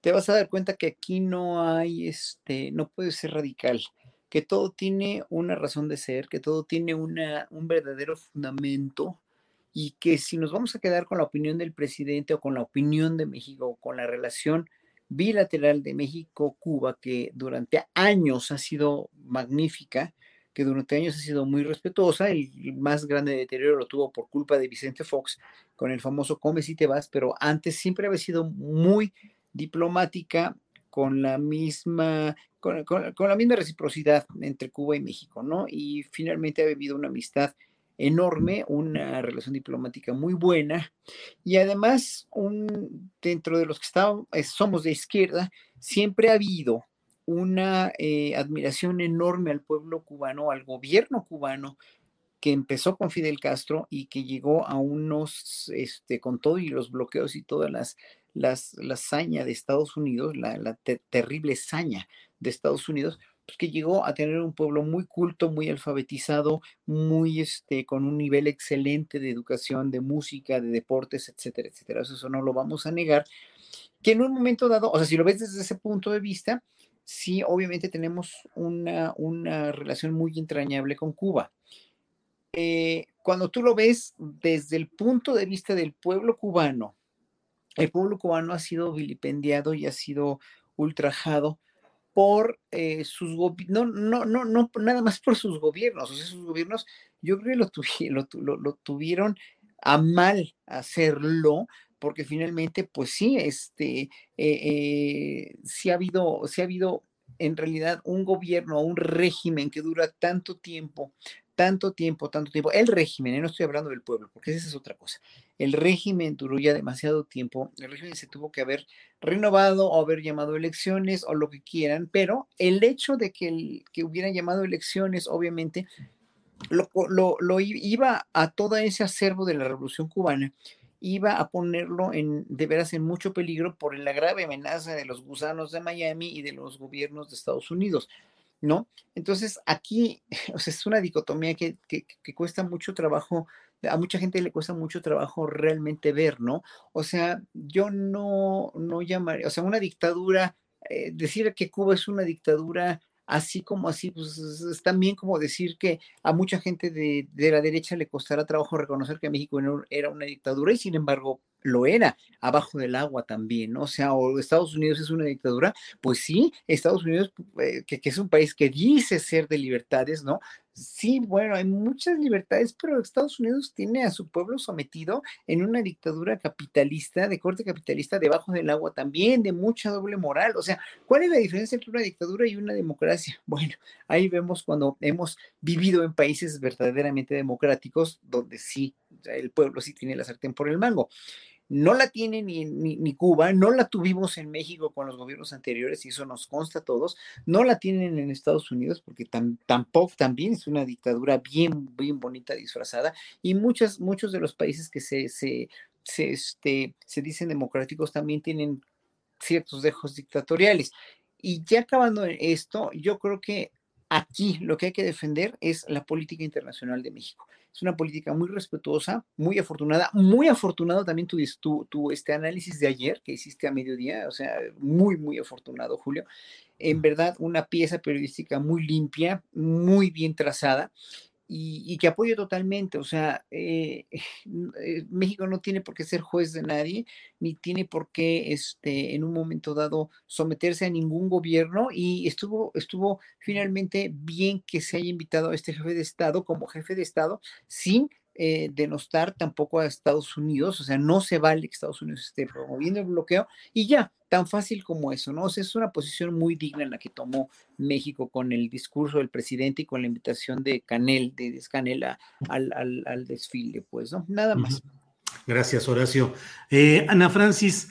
Speaker 4: te vas a dar cuenta que aquí no hay, este, no puede ser radical que todo tiene una razón de ser, que todo tiene una, un verdadero fundamento y que si nos vamos a quedar con la opinión del presidente o con la opinión de México o con la relación bilateral de México-Cuba, que durante años ha sido magnífica, que durante años ha sido muy respetuosa, el más grande deterioro lo tuvo por culpa de Vicente Fox con el famoso Come si te vas, pero antes siempre había sido muy diplomática, con la misma, con, la misma reciprocidad entre Cuba y México, ¿no? Y finalmente ha habido una amistad enorme, una relación diplomática muy buena y además un, dentro de los que estamos, eh, somos de izquierda, siempre ha habido una eh, admiración enorme al pueblo cubano, al gobierno cubano, que empezó con Fidel Castro y que llegó a unos, este, con todo y los bloqueos y todas las las, la hazaña de Estados Unidos, la, terrible saña de Estados Unidos, pues que llegó a tener un pueblo muy culto, muy alfabetizado, muy este, con un nivel excelente de educación, de música, de deportes, etcétera, etcétera. Eso no lo vamos a negar. Que en un momento dado, o sea, si lo ves desde ese punto de vista, sí, obviamente tenemos una, una relación muy entrañable con Cuba. Eh, cuando tú lo ves desde el punto de vista del pueblo cubano, el pueblo cubano ha sido vilipendiado y ha sido ultrajado por eh, sus gobiernos, no, no, no, nada más por sus gobiernos, o sea, sus gobiernos, yo creo que lo, lo, tuvieron a mal hacerlo, porque finalmente, pues sí, este, eh, eh, sí ha habido, sí ha habido en realidad un gobierno, un régimen que dura tanto tiempo, tanto tiempo, tanto tiempo. El régimen, no estoy hablando del pueblo, porque esa es otra cosa. El régimen duró ya demasiado tiempo. El régimen se tuvo que haber renovado o haber llamado elecciones o lo que quieran, pero el hecho de que, el, que hubieran llamado elecciones, obviamente, lo, lo, iba a todo ese acervo de la revolución cubana iba a ponerlo en, de veras en mucho peligro por la grave amenaza de los gusanos de Miami y de los gobiernos de Estados Unidos. ¿no? Entonces, aquí es una dicotomía que, que, cuesta mucho trabajo, a mucha gente le cuesta mucho trabajo realmente ver, ¿no? O sea, yo no, no llamaría, o sea, una dictadura, eh, decir que Cuba es una dictadura así como así, pues es también como decir que a mucha gente de, de, la derecha le costará trabajo reconocer que México era una dictadura y sin embargo lo era abajo del agua también, ¿no? O sea, o Estados Unidos es una dictadura, pues sí, Estados Unidos, eh, que, que, es un país que dice ser de libertades, ¿no? Sí, bueno, hay muchas libertades, pero Estados Unidos tiene a su pueblo sometido en una dictadura capitalista, de corte capitalista, debajo del agua también, de mucha doble moral. O sea, ¿cuál es la diferencia entre una dictadura y una democracia? Bueno, ahí vemos cuando hemos vivido en países verdaderamente democráticos, donde sí, el pueblo sí tiene la sartén por el mango no la tiene ni, ni, Cuba, no la tuvimos en México con los gobiernos anteriores y eso nos consta a todos, no la tienen en Estados Unidos porque tampoco también es una dictadura bien, bien bonita disfrazada y muchas, muchos de los países que se, se, se, este, se dicen democráticos también tienen ciertos dejos dictatoriales. Y ya acabando esto, yo creo que aquí lo que hay que defender es la política internacional de México. Es una política muy respetuosa, muy afortunada, muy afortunado también tu, tu, tu, este análisis de ayer que hiciste a mediodía, o sea, muy, muy afortunado, Julio. En verdad, una pieza periodística muy limpia, muy bien trazada y, que apoyo totalmente. O sea, eh, eh, México no tiene por qué ser juez de nadie, ni tiene por qué este, en un momento dado someterse a ningún gobierno. Y estuvo, estuvo finalmente bien que se haya invitado a este jefe de Estado como jefe de Estado sin eh, denostar tampoco a Estados Unidos, o sea, no se vale que Estados Unidos esté promoviendo el bloqueo y ya, tan fácil como eso, ¿no? O sea, es una posición muy digna en la que tomó México con el discurso del presidente y con la invitación de Canel, de Canela al, al, desfile, pues, ¿no? Nada más.
Speaker 2: Gracias, Horacio. Eh, Ana Francis,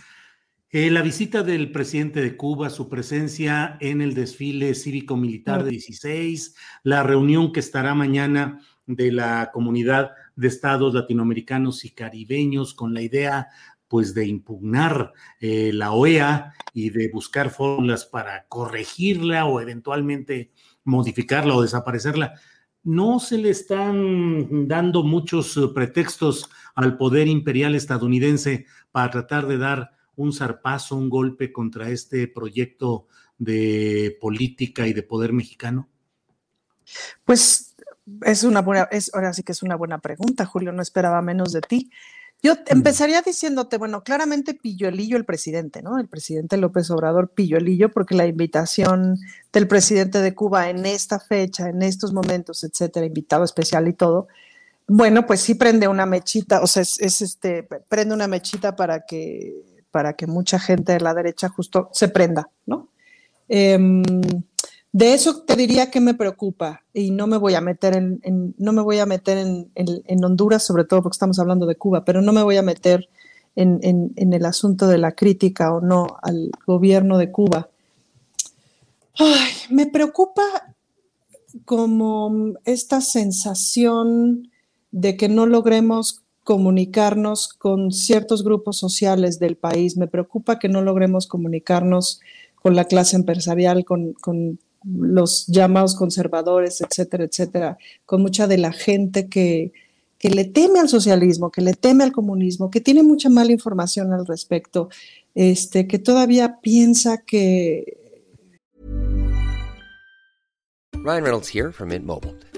Speaker 2: eh, la visita del presidente de Cuba, su presencia en el desfile cívico-militar de 16, la reunión que estará mañana de la comunidad de estados latinoamericanos y caribeños con la idea pues de impugnar eh, la OEA y de buscar fórmulas para corregirla o eventualmente modificarla o desaparecerla. No se le están dando muchos eh, pretextos al poder imperial estadounidense para tratar de dar un zarpazo, un golpe contra este proyecto de política y de poder mexicano?
Speaker 3: Pues es una buena, es, ahora sí que es una buena pregunta, Julio, no esperaba menos de ti. Yo empezaría diciéndote, bueno, claramente Pilluelillo el presidente, ¿no? El presidente López Obrador Pilluelillo, porque la invitación del presidente de Cuba en esta fecha, en estos momentos, etcétera, invitado especial y todo, bueno, pues sí prende una mechita, o sea, es, este, prende una mechita para que, para que mucha gente de la derecha justo se prenda, ¿no? Em, de eso te diría que me preocupa y no me voy a meter en, no me voy a meter en, Honduras, sobre todo porque estamos hablando de Cuba, pero no me voy a meter en, el asunto de la crítica o no al gobierno de Cuba. me preocupa como esta sensación de que no logremos comunicarnos con ciertos grupos sociales del país. Me preocupa que no logremos comunicarnos con la clase empresarial, con, los llamados conservadores, etcétera, etcétera, con mucha de la gente que, que le teme al socialismo, que le teme al comunismo, que tiene mucha mala información al respecto, este, que todavía piensa que...
Speaker 6: Ryan Reynolds here from Mint Mobile.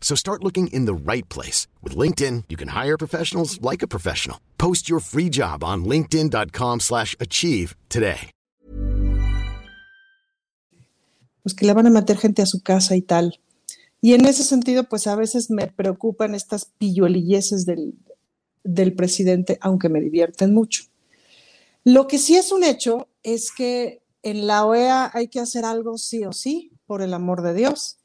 Speaker 7: So start looking in the right place. With LinkedIn, you can hire professionals like a professional. Post your free job on linkedin.com slash achieve today.
Speaker 3: Pues que le van a meter gente a su casa y tal. Y en ese sentido, pues a veces me preocupan estas pilluelilleces del, del presidente, aunque me divierten mucho. Lo que sí es un hecho es que en la OEA hay que hacer algo sí o sí, por el amor de Dios.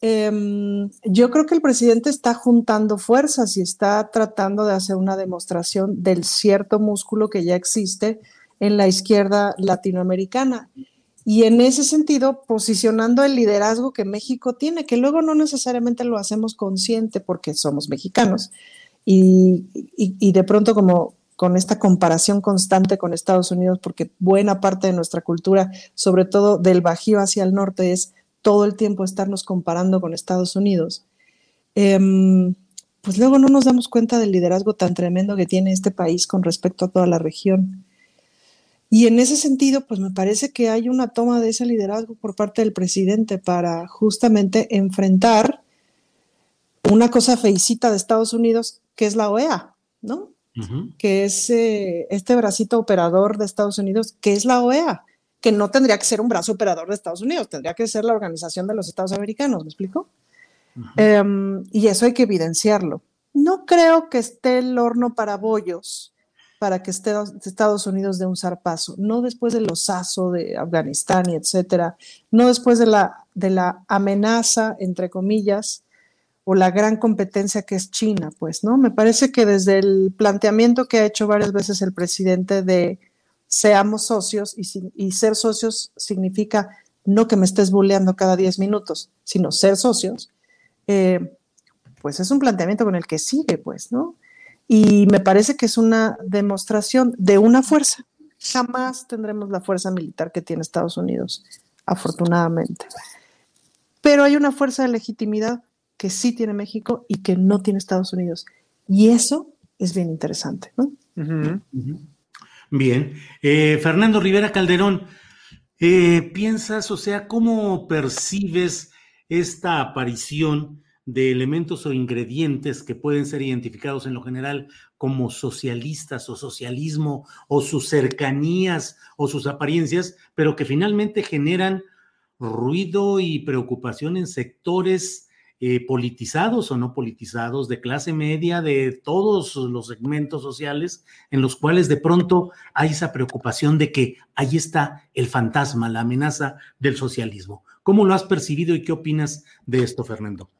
Speaker 3: Em, yo creo que el presidente está juntando fuerzas y está tratando de hacer una demostración del cierto músculo que ya existe en la izquierda latinoamericana. Y en ese sentido posicionando el liderazgo que México tiene, que luego no necesariamente lo hacemos consciente porque somos mexicanos. Y, de pronto como con esta comparación constante con Estados Unidos, porque buena parte de nuestra cultura, sobre todo del Bajío hacia el norte, es todo el tiempo estarnos comparando con Estados Unidos. Em, pues luego no nos damos cuenta del liderazgo tan tremendo que tiene este país con respecto a toda la región. Y en ese sentido, pues me parece que hay una toma de ese liderazgo por parte del presidente para justamente enfrentar una cosa feicita de Estados Unidos, que es la OEA, ¿no? que es eh, este bracito operador de Estados Unidos, que es la OEA, que no tendría que ser un brazo operador de Estados Unidos, tendría que ser la Organización de los Estados Americanos, ¿me explico? Em, y eso hay que evidenciarlo. No creo que esté el horno para bollos para que Estados Unidos dé un zarpazo, no después del osazo de Afganistán y etcétera, no después de la, de la amenaza, entre comillas, o la gran competencia que es China, pues, ¿no? Me parece que desde el planteamiento que ha hecho varias veces el presidente de seamos socios y, ser socios significa no que me estés bulleando cada 10 minutos, sino ser socios, eh, pues es un planteamiento con el que sigue, pues, ¿no? Y me parece que es una demostración de una fuerza. Jamás tendremos la fuerza militar que tiene Estados Unidos, afortunadamente. Pero hay una fuerza de legitimidad que sí tiene México y que no tiene Estados Unidos. Y eso es bien interesante, ¿no?
Speaker 2: Bien. Eh, Fernando Rivera Calderón, eh, ¿piensas, o sea, cómo percibes esta aparición de elementos o ingredientes que pueden ser identificados en lo general como socialistas o socialismo o sus cercanías o sus apariencias, pero que finalmente generan ruido y preocupación en sectores eh, politizados o no politizados, de clase media, de todos los segmentos sociales, en los cuales de pronto hay esa preocupación de que ahí está el fantasma, la amenaza del socialismo. ¿Cómo lo has percibido y qué opinas de esto, Fernando?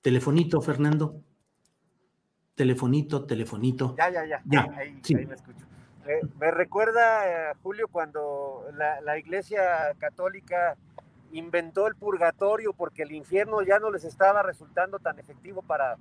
Speaker 2: Telefonito, Fernando. Telefonito, telefonito.
Speaker 5: Ya, ya, ya. ya ahí, me escucho. Me recuerda, eh, Julio, cuando la, Iglesia Católica inventó el purgatorio porque el infierno ya no les estaba resultando tan efectivo para,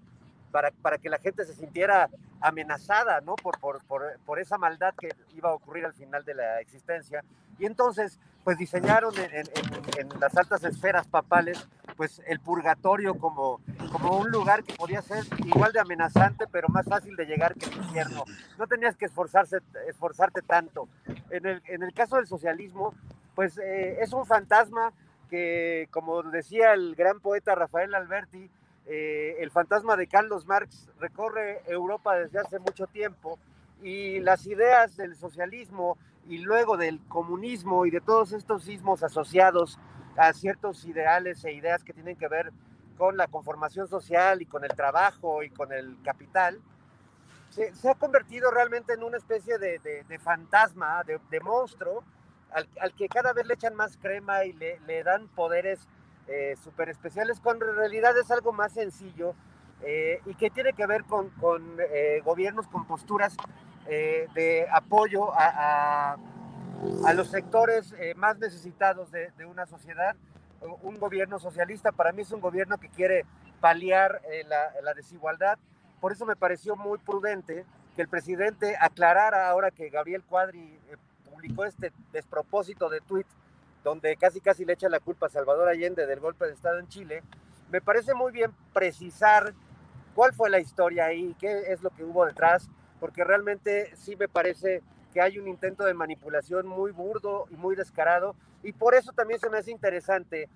Speaker 5: para, para que la gente se sintiera amenazada, ¿no? Por, por, por, por, esa maldad que iba a ocurrir al final de la existencia. Y entonces, pues diseñaron en, en las altas esferas papales pues el purgatorio como, como un lugar que podía ser igual de amenazante, pero más fácil de llegar que el infierno. No tenías que esforzarse, esforzarte tanto. En el, en el caso del socialismo, pues eh, es un fantasma que, como decía el gran poeta Rafael Alberti, eh, el fantasma de Carlos Marx recorre Europa desde hace mucho tiempo y las ideas del socialismo y luego del comunismo y de todos estos sismos asociados a ciertos ideales e ideas que tienen que ver con la conformación social y con el trabajo y con el capital, se, ha convertido realmente en una especie de, fantasma, de, monstruo, al, que cada vez le echan más crema y le, dan poderes eh, súper especiales, cuando en realidad es algo más sencillo eh, y que tiene que ver con, eh, gobiernos con posturas eh, de apoyo a a los sectores más necesitados de, una sociedad. Un gobierno socialista para mí es un gobierno que quiere paliar eh, la, desigualdad. Por eso me pareció muy prudente que el presidente aclarara ahora que Gabriel Cuadri publicó este despropósito de tuit donde casi casi le echa la culpa a Salvador Allende del golpe de Estado en Chile. Me parece muy bien precisar cuál fue la historia ahí, qué es lo que hubo detrás, porque realmente sí me parece que hay un intento de manipulación muy burdo y muy descarado, y por eso también se me hace interesante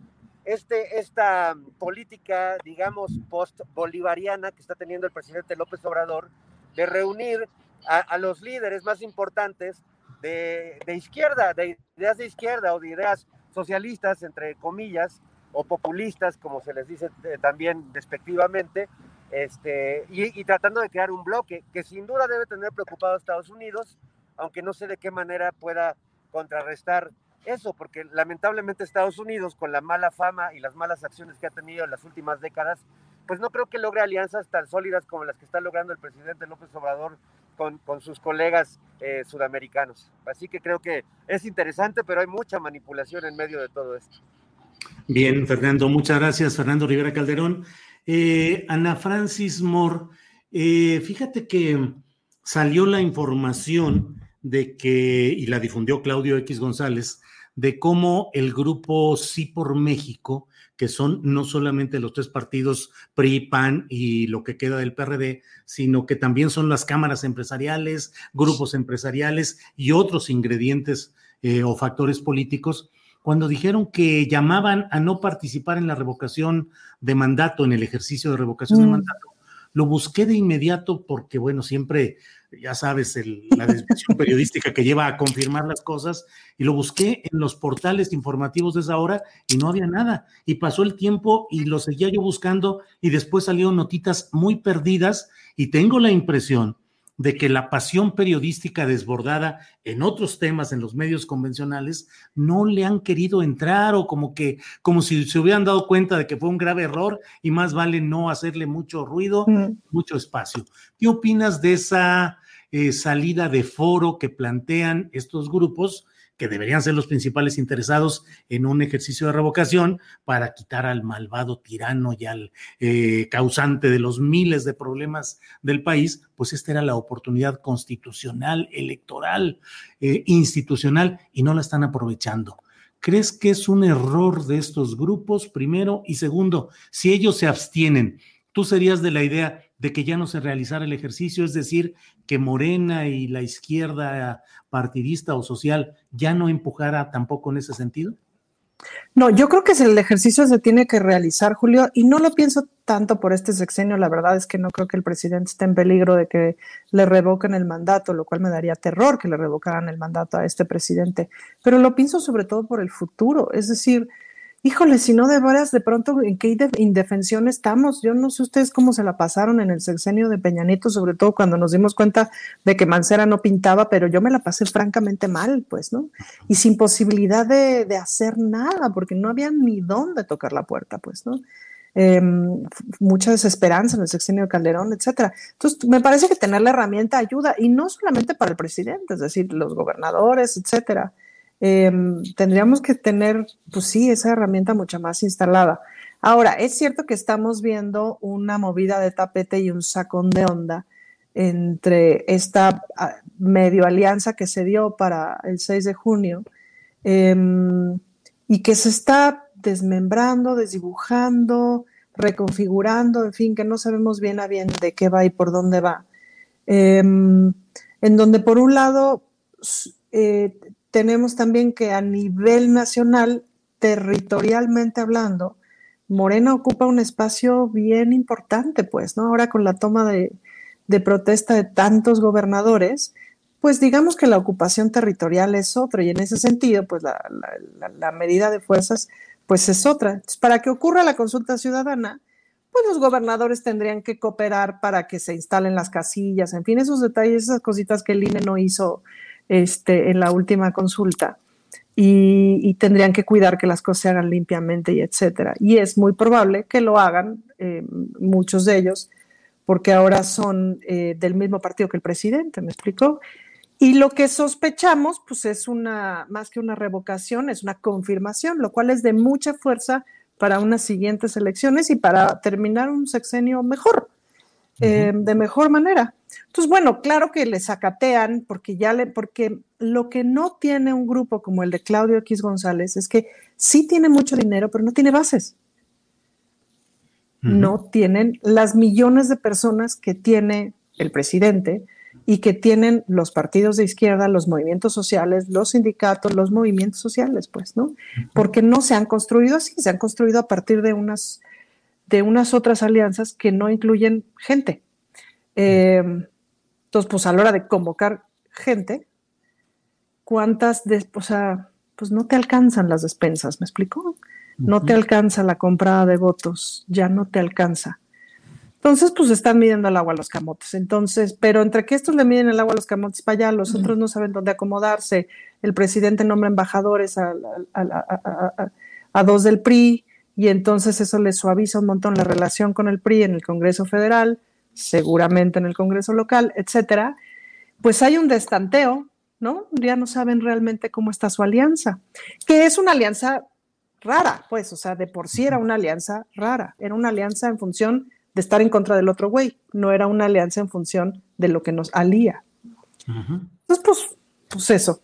Speaker 5: este, esta política, digamos, post-bolivariana que está teniendo el presidente López Obrador, de reunir a, los líderes más importantes de, izquierda, de ideas de izquierda o de ideas socialistas, entre comillas, o populistas, como se les dice eh, también despectivamente, este, y, y, tratando de crear un bloque que sin duda debe tener preocupado a Estados Unidos, aunque no sé de qué manera pueda contrarrestar eso, porque lamentablemente Estados Unidos, con la mala fama y las malas acciones que ha tenido en las últimas décadas, pues no creo que logre alianzas tan sólidas como las que está logrando el presidente López Obrador con, sus colegas eh, sudamericanos. Así que creo que es interesante, pero hay mucha manipulación en medio de todo esto.
Speaker 2: Bien, Fernando, muchas gracias, Fernando Rivera Calderón. Eh, Ana Francis Moore, eh, fíjate que salió la información de que, y la difundió Claudio X González, de cómo el grupo Sí por México, que son no solamente los tres partidos PRI, PAN y lo que queda del PRD, sino que también son las cámaras empresariales, grupos empresariales y otros ingredientes eh, o factores políticos, cuando dijeron que llamaban a no participar en la revocación de mandato, en el ejercicio de revocación de mm. mandato, lo busqué de inmediato porque, bueno, siempre, ya sabes, la descripción periodística que lleva a confirmar las cosas, y lo busqué en los portales informativos de esa hora y no había nada. Y pasó el tiempo y lo seguía yo buscando y después salieron notitas muy perdidas y tengo la impresión de que la pasión periodística desbordada en otros temas en los medios convencionales no le han querido entrar o como que como si se hubieran dado cuenta de que fue un grave error y más vale no hacerle mucho ruido, mucho espacio. ¿Qué opinas de esa eh, salida de foro que plantean estos grupos? Que deberían ser los principales interesados en un ejercicio de revocación para quitar al malvado tirano y al eh, causante de los miles de problemas del país, pues esta era la oportunidad constitucional, electoral, eh, institucional, y no la están aprovechando. ¿Crees que es un error de estos grupos, primero? Y segundo, si ellos se abstienen, ¿tú serías de la idea de que ya no se realizara el ejercicio, es decir, que Morena y la izquierda partidista o social ya no empujara tampoco en ese sentido?
Speaker 3: No, yo creo que el ejercicio se tiene que realizar, Julio, y no lo pienso tanto por este sexenio. La verdad es que no creo que el presidente esté en peligro de que le revoquen el mandato, lo cual me daría terror que le revocaran el mandato a este presidente. Pero lo pienso sobre todo por el futuro. Es decir, híjole, si no de veras, de pronto, ¿en qué indefensión estamos? Yo no sé ustedes cómo se la pasaron en el sexenio de Peña Nieto, sobre todo cuando nos dimos cuenta de que Mancera no pintaba, pero yo me la pasé francamente mal, pues, ¿no? Y sin posibilidad de, hacer nada, porque no había ni dónde tocar la puerta, pues, ¿no? Em, mucha desesperanza en el sexenio de Calderón, etcétera. Entonces, me parece que tener la herramienta ayuda, y no solamente para el presidente, es decir, los gobernadores, etcétera. Em, tendríamos que tener, pues sí, esa herramienta mucho más instalada. Ahora, es cierto que estamos viendo una movida de tapete y un sacón de onda entre esta ah, medio alianza que se dio para el 6 de junio em, y que se está desmembrando, desdibujando, reconfigurando, en fin, que no sabemos bien a bien de qué va y por dónde va. Em, en donde por un lado eh, tenemos también que a nivel nacional, territorialmente hablando, Morena ocupa un espacio bien importante, pues, ¿no? Ahora con la toma de, protesta de tantos gobernadores, pues digamos que la ocupación territorial es otra y en ese sentido, pues la, medida de fuerzas, pues es otra. para que ocurra la consulta ciudadana, pues los gobernadores tendrían que cooperar para que se instalen las casillas, en fin, esos detalles, esas cositas que el INE no hizo este, en la última consulta. Y, tendrían que cuidar que las cosas se hagan limpiamente y etcétera. Y es muy probable que lo hagan eh, muchos de ellos, porque ahora son eh, del mismo partido que el presidente, ¿me explicó? Y lo que sospechamos, pues es una, más que una revocación, es una confirmación, lo cual es de mucha fuerza para unas siguientes elecciones y para terminar un sexenio mejor, eh, de mejor manera. Entonces, bueno, claro que le sacatean porque ya le, porque lo que no tiene un grupo como el de Claudio X González es que sí tiene mucho dinero, pero no tiene bases. No tienen las millones de personas que tiene el presidente y que tienen los partidos de izquierda, los movimientos sociales, los sindicatos, los movimientos sociales, pues, ¿no? Porque no se han construido así, se han construido a partir de unas, de unas otras alianzas que no incluyen gente. Eh, entonces, pues a la hora de convocar gente, ¿cuántas, de, o sea, pues no te alcanzan las despensas, ¿me explico? No te alcanza la comprada de votos, ya no te alcanza. Entonces, pues están midiendo el agua a los camotes. Entonces, pero entre que estos le miden el agua a los camotes para allá, los otros no saben dónde acomodarse. El presidente nombra embajadores a, a, dos del PRI y entonces eso le suaviza un montón la relación con el PRI en el Congreso Federal seguramente en el Congreso local, etcétera, pues hay un destanteo, ¿no? Ya no saben realmente cómo está su alianza, que es una alianza rara, pues, o sea, de por sí era una alianza rara, era una alianza en función de estar en contra del otro güey, no era una alianza en función de lo que nos alía. Entonces, pues, pues eso.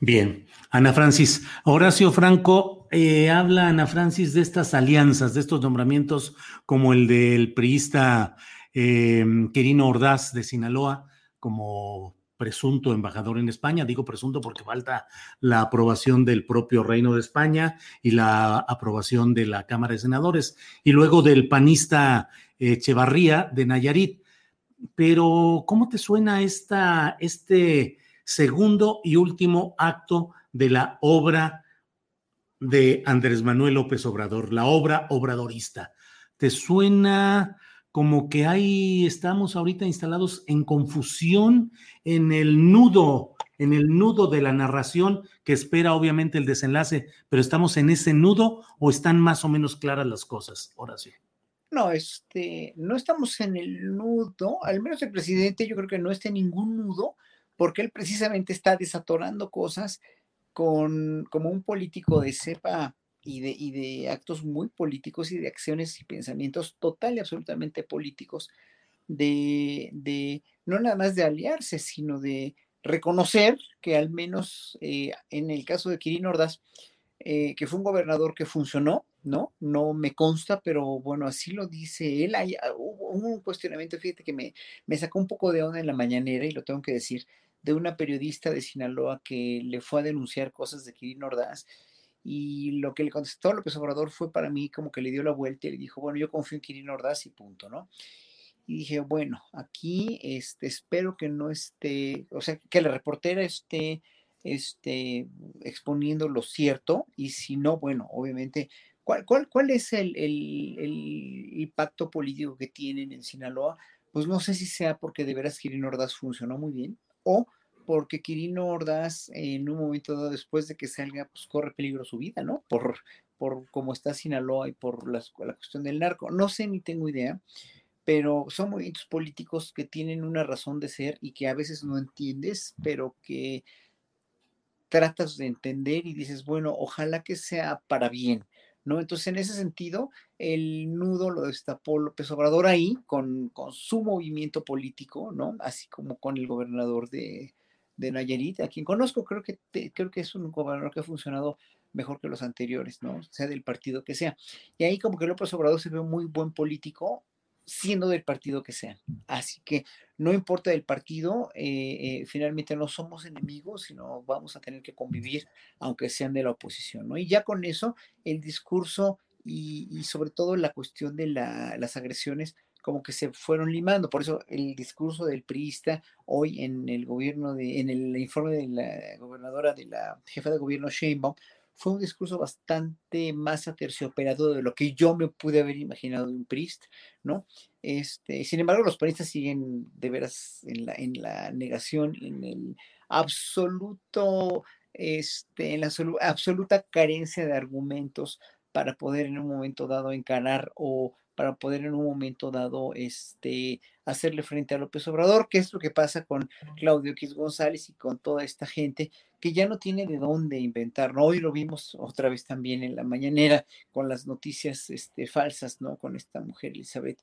Speaker 2: Bien, Ana Francis, Horacio Franco eh, habla Ana Francis de estas alianzas, de estos nombramientos como el del priista eh, Quirino Ordaz de Sinaloa como presunto embajador en España. Digo presunto porque falta la aprobación del propio Reino de España y la aprobación de la Cámara de Senadores, y luego del panista Echevarría de Nayarit. Pero, ¿cómo te suena esta, este segundo y último acto de la obra de Andrés Manuel López Obrador, la obra obradorista? ¿Te suena como que ahí estamos ahorita instalados en confusión en el nudo, en el nudo de la narración que espera obviamente el desenlace, pero estamos en ese nudo o están más o menos claras las cosas, Horacio.
Speaker 4: No, este, no estamos en el nudo, al menos el presidente yo creo que no está en ningún nudo, porque él precisamente está desatorando cosas con, como un político de cepa y de, y de actos muy políticos y de acciones y pensamientos total y absolutamente políticos, de, de no nada más de aliarse, sino de reconocer que al menos eh, en el caso de Kirin Ordaz, eh, que fue un gobernador que funcionó, ¿no? No me consta, pero bueno, así lo dice él. Hay, ah, hubo un cuestionamiento, fíjate que me, me sacó un poco de onda en la mañanera, y lo tengo que decir, de una periodista de Sinaloa que le fue a denunciar cosas de Kirin Ordaz y lo que le contestó López Obrador fue para mí como que le dio la vuelta y le dijo, bueno, yo confío en Kirin Ordaz y punto, ¿no? Y dije, bueno, aquí este, espero que no esté, o sea, que la reportera esté este, exponiendo lo cierto y si no, bueno, obviamente, ¿cuál, cuál, cuál es el, el, el, pacto político que tienen en Sinaloa? Pues no sé si sea porque de veras Kirin Ordaz funcionó muy bien o porque Quirino Ordaz en un momento dado después de que salga, pues corre peligro su vida, ¿no? Por, por cómo está Sinaloa y por la, la cuestión del narco. No sé ni tengo idea, pero son movimientos políticos que tienen una razón de ser y que a veces no entiendes, pero que tratas de entender y dices, bueno, ojalá que sea para bien, ¿no? Entonces, en ese sentido, el nudo lo destapó López Obrador ahí con, con su movimiento político, ¿no? Así como con el gobernador de, de Nayarit, a quien conozco, creo que, creo que es un gobernador que ha funcionado mejor que los anteriores, ¿no? Sea del partido que sea. Y ahí como que López Obrador se ve muy buen político, siendo del partido que sea. Así que no importa del partido, eh, eh, finalmente no somos enemigos, sino vamos a tener que convivir, aunque sean de la oposición, ¿no? Y ya con eso, el discurso y, sobre todo la cuestión de las agresiones como que se fueron limando. Por eso el discurso del priista hoy en el gobierno, de, en el informe de la gobernadora, de la jefa de gobierno Sheinbaum, fue un discurso bastante más aterciopelado de lo que yo me pude haber imaginado de un priest, ¿no? Este, sin embargo, los priistas siguen de veras en la, en la negación, en el absoluto, este, en la absoluta carencia de argumentos para poder en un momento dado encarar o para poder en un momento dado este, hacerle frente a López Obrador, que es lo que pasa con Claudio X González y con toda esta gente que ya no tiene de dónde inventar. ¿no? Hoy lo vimos otra vez también en la mañanera con las noticias este, falsas, ¿no? Con esta mujer Elizabeth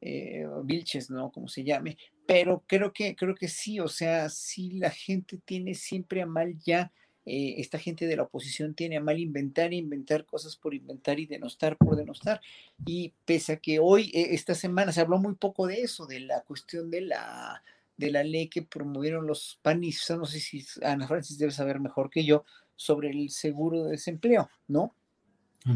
Speaker 4: eh, Vilches, ¿no? Como se llame. Pero creo que, creo que sí, o sea, sí la gente tiene siempre a mal ya eh, esta gente de la oposición tiene a mal inventar, inventar cosas por inventar y denostar por denostar. Y pese a que hoy, eh, esta semana, se habló muy poco de eso, de la cuestión de la, de la ley que promovieron los panistas, no sé si Ana Francis debe saber mejor que yo, sobre el seguro de desempleo, ¿no?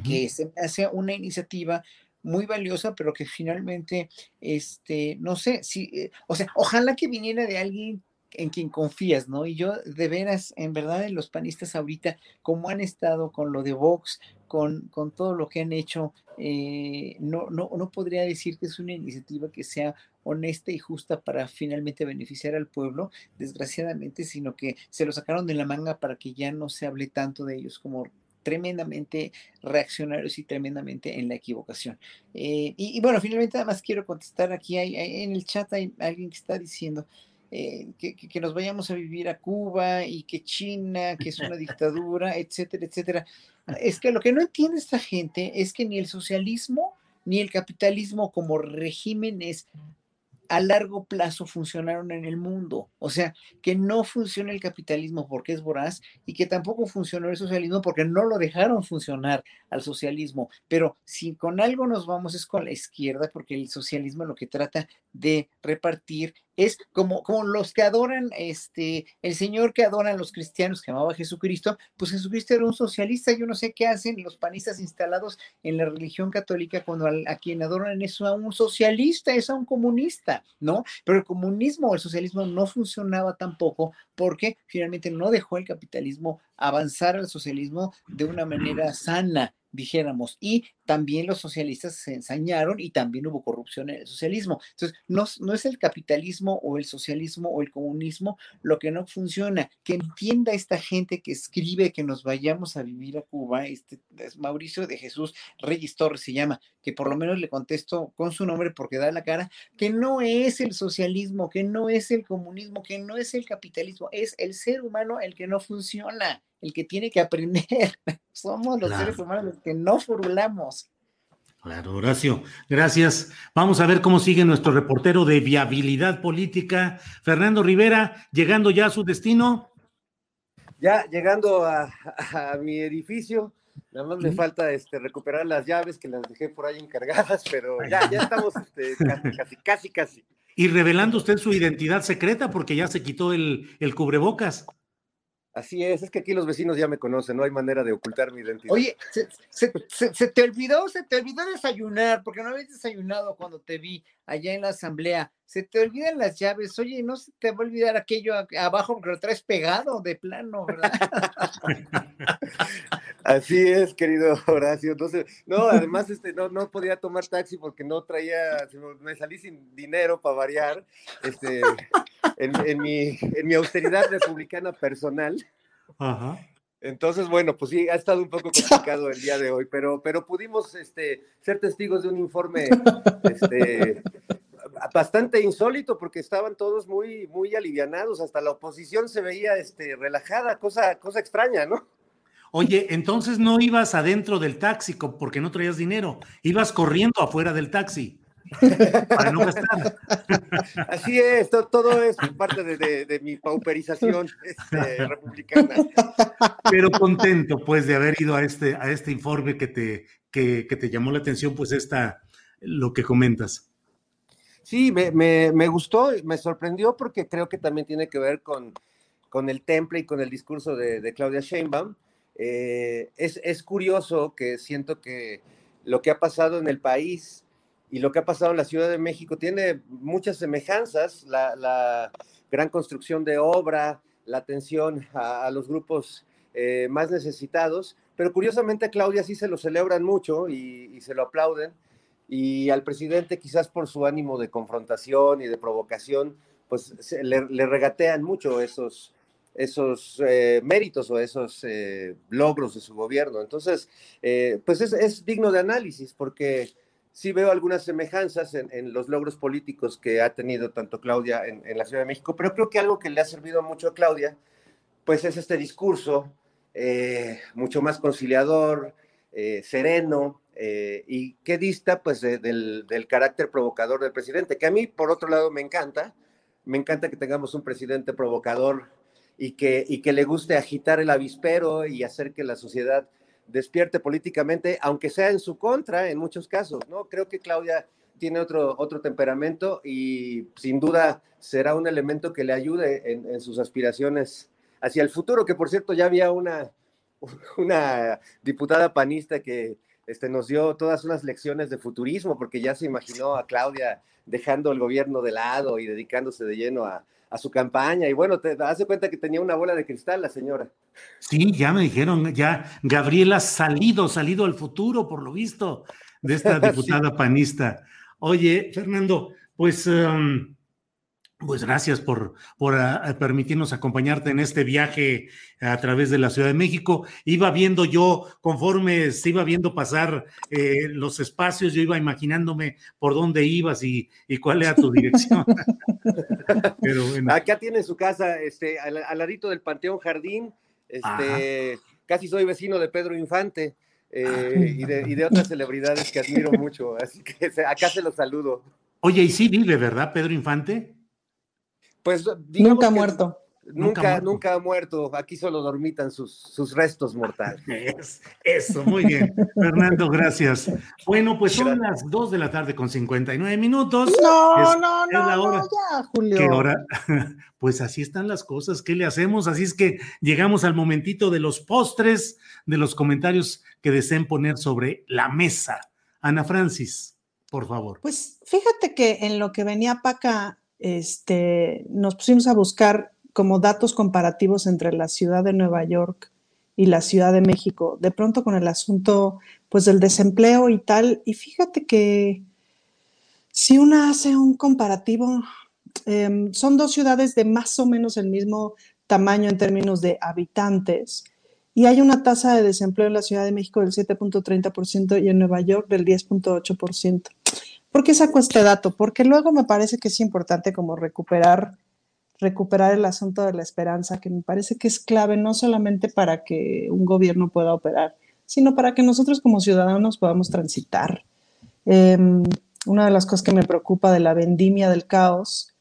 Speaker 4: Que se hace una iniciativa muy valiosa, pero que finalmente, este, no sé, si, eh, o sea, ojalá que viniera de alguien en quien confías, ¿no? Y yo, de veras, en verdad, en los panistas ahorita, como han estado con lo de Vox, con, con todo lo que han hecho, eh, no, no, no podría decir que es una iniciativa que sea honesta y justa para finalmente beneficiar al pueblo, desgraciadamente, sino que se lo sacaron de la manga para que ya no se hable tanto de ellos como tremendamente reaccionarios y tremendamente en la equivocación. Eh, y, bueno, finalmente además quiero contestar aquí, hay, en el chat hay alguien que está diciendo, eh, que, nos vayamos a vivir a Cuba y que China, que es una dictadura, etcétera, etcétera. Es que lo que no entiende esta gente es que ni el socialismo ni el capitalismo como regímenes a largo plazo funcionaron en el mundo. O sea, que no funciona el capitalismo porque es voraz y que tampoco funcionó el socialismo porque no lo dejaron funcionar al socialismo. Pero si con algo nos vamos es con la izquierda porque el socialismo lo que trata de repartir es como, como los que adoran, este, el Señor que adoran los cristianos que amaba a Jesucristo, pues Jesucristo era un socialista, yo no sé qué hacen los panistas instalados en la religión católica cuando a, quien adoran es a un socialista, es a un comunista, ¿no? Pero el comunismo o el socialismo no funcionaba tampoco porque finalmente no dejó el capitalismo avanzar al socialismo de una manera sana dijéramos, y también los socialistas se ensañaron y también hubo corrupción en el socialismo. Entonces, no, no, es el capitalismo o el socialismo o el comunismo lo que no funciona. Que entienda esta gente que escribe que nos vayamos a vivir a Cuba, este es Mauricio de Jesús Reyes Torres se llama, que por lo menos le contesto con su nombre porque da la cara, que no es el socialismo, que no es el comunismo, que no es el capitalismo, es el ser humano el que no funciona el que tiene que aprender. Somos los seres humanos los que no formulamos.
Speaker 2: Claro, Horacio, gracias. Vamos a ver cómo sigue nuestro reportero de viabilidad política, Fernando Rivera, llegando ya a su destino.
Speaker 5: Ya llegando a, mi edificio, nada más me falta este, recuperar las llaves que las dejé por ahí encargadas, pero ya, ya estamos este, casi, casi, casi,
Speaker 2: Y revelando usted su identidad secreta porque ya se quitó el, el cubrebocas.
Speaker 5: Así es, es que aquí los vecinos ya me conocen, no hay manera de ocultar mi identidad.
Speaker 4: Oye, se, te olvidó, se te olvidó desayunar, porque no habías desayunado cuando te vi allá en la asamblea. Se te olvidan las llaves, oye, no se te va a olvidar aquello abajo porque lo traes pegado de plano, ¿verdad?
Speaker 5: Así es, querido Horacio. Entonces, no, además este, no, no podía tomar taxi porque no traía, me salí sin dinero para variar, este, en, mi, en mi austeridad republicana personal. Entonces, bueno, pues sí, ha estado un poco complicado el día de hoy, pero, pero pudimos este, ser testigos de un informe este, bastante insólito porque estaban todos muy, muy alivianados, hasta la oposición se veía este, relajada, cosa, cosa extraña, ¿no?
Speaker 2: Oye, entonces no ibas adentro del taxi porque no traías dinero, ibas corriendo afuera del taxi. Para no gastar.
Speaker 5: Así es, todo, es parte de, mi pauperización este, republicana.
Speaker 2: Pero contento, pues, de haber ido a este, a este informe que te, que, te llamó la atención, pues, esta, lo que comentas.
Speaker 5: Sí, me, gustó, me sorprendió porque creo que también tiene que ver con, con el temple y con el discurso de, Claudia Sheinbaum. Eh, es, es curioso que siento que lo que ha pasado en el país y lo que ha pasado en la Ciudad de México tiene muchas semejanzas, la, gran construcción de obra, la atención a, los grupos eh, más necesitados, pero curiosamente a Claudia sí se lo celebran mucho y, se lo aplauden, y al presidente quizás por su ánimo de confrontación y de provocación, pues le, regatean mucho esos, esos eh, méritos o esos eh, logros de su gobierno. Entonces, pues es, es digno de análisis porque sí veo algunas semejanzas en, los logros políticos que ha tenido tanto Claudia en, la Ciudad de México, pero creo que algo que le ha servido mucho a Claudia, pues es este discurso eh, mucho más conciliador, eh, sereno, eh, y que dista pues del, carácter provocador del presidente, que a mí por otro lado me encanta, me encanta que tengamos un presidente provocador y que, y que le guste agitar el avispero y hacer que la sociedad despierte políticamente, aunque sea en su contra en muchos casos, ¿no? Creo que Claudia tiene otro, otro temperamento y sin duda será un elemento que le ayude en, sus aspiraciones hacia el futuro, que por cierto ya había una, una diputada panista que este, nos dio todas unas lecciones de futurismo, porque ya se imaginó a Claudia dejando el gobierno de lado y dedicándose de lleno a, a su campaña. Y bueno, te das cuenta que tenía una bola de cristal la señora.
Speaker 2: Sí, ya me dijeron, ya Gabriela ha salido, salido al futuro, por lo visto, de esta diputada panista. Oye, Fernando, pues em, pues gracias por, por ah, permitirnos acompañarte en este viaje a través de la Ciudad de México. Iba viendo yo, conforme se iba viendo pasar eh, los espacios, yo iba imaginándome por dónde ibas y, cuál era tu dirección.
Speaker 5: Pero Acá tiene su casa, este, al, ladito del Panteón Jardín. Este, casi soy vecino de Pedro Infante. Eh, ah. y, de, y de otras celebridades que admiro mucho, así que acá se los saludo.
Speaker 2: Oye, y sí vive, ¿verdad, Pedro Infante?
Speaker 3: Pues nunca ha muerto.
Speaker 5: Nunca, nunca, ha muerto. Aquí solo dormitan sus, sus restos mortales.
Speaker 2: eso, muy bien. Fernando, gracias. Bueno, pues son las 2 de la tarde con 59 minutos.
Speaker 3: No, no, no, no, ya, Julio.
Speaker 2: ¿Qué hora? Pues así están las cosas. ¿Qué le hacemos? Así es que llegamos al momentito de los postres, de los comentarios que deseen poner sobre la mesa. Ana Francis, por favor.
Speaker 3: Pues fíjate que en lo que venía para acá, este, nos pusimos a buscar como datos comparativos entre la ciudad de Nueva York y la Ciudad de México, de pronto con el asunto pues del desempleo y tal, y fíjate que si una hace un comparativo, em, son dos ciudades de más o menos el mismo tamaño en términos de habitantes, y hay una tasa de desempleo en la Ciudad de México del 7.30% y en Nueva York del 10.8%. ¿Por qué saco este dato? Porque luego me parece que es importante como recuperar recuperar el asunto de la esperanza, que me parece que es clave no solamente para que un gobierno pueda operar, sino para que nosotros como ciudadanos podamos transitar. Em, una de las cosas que me preocupa de la vendimia del caos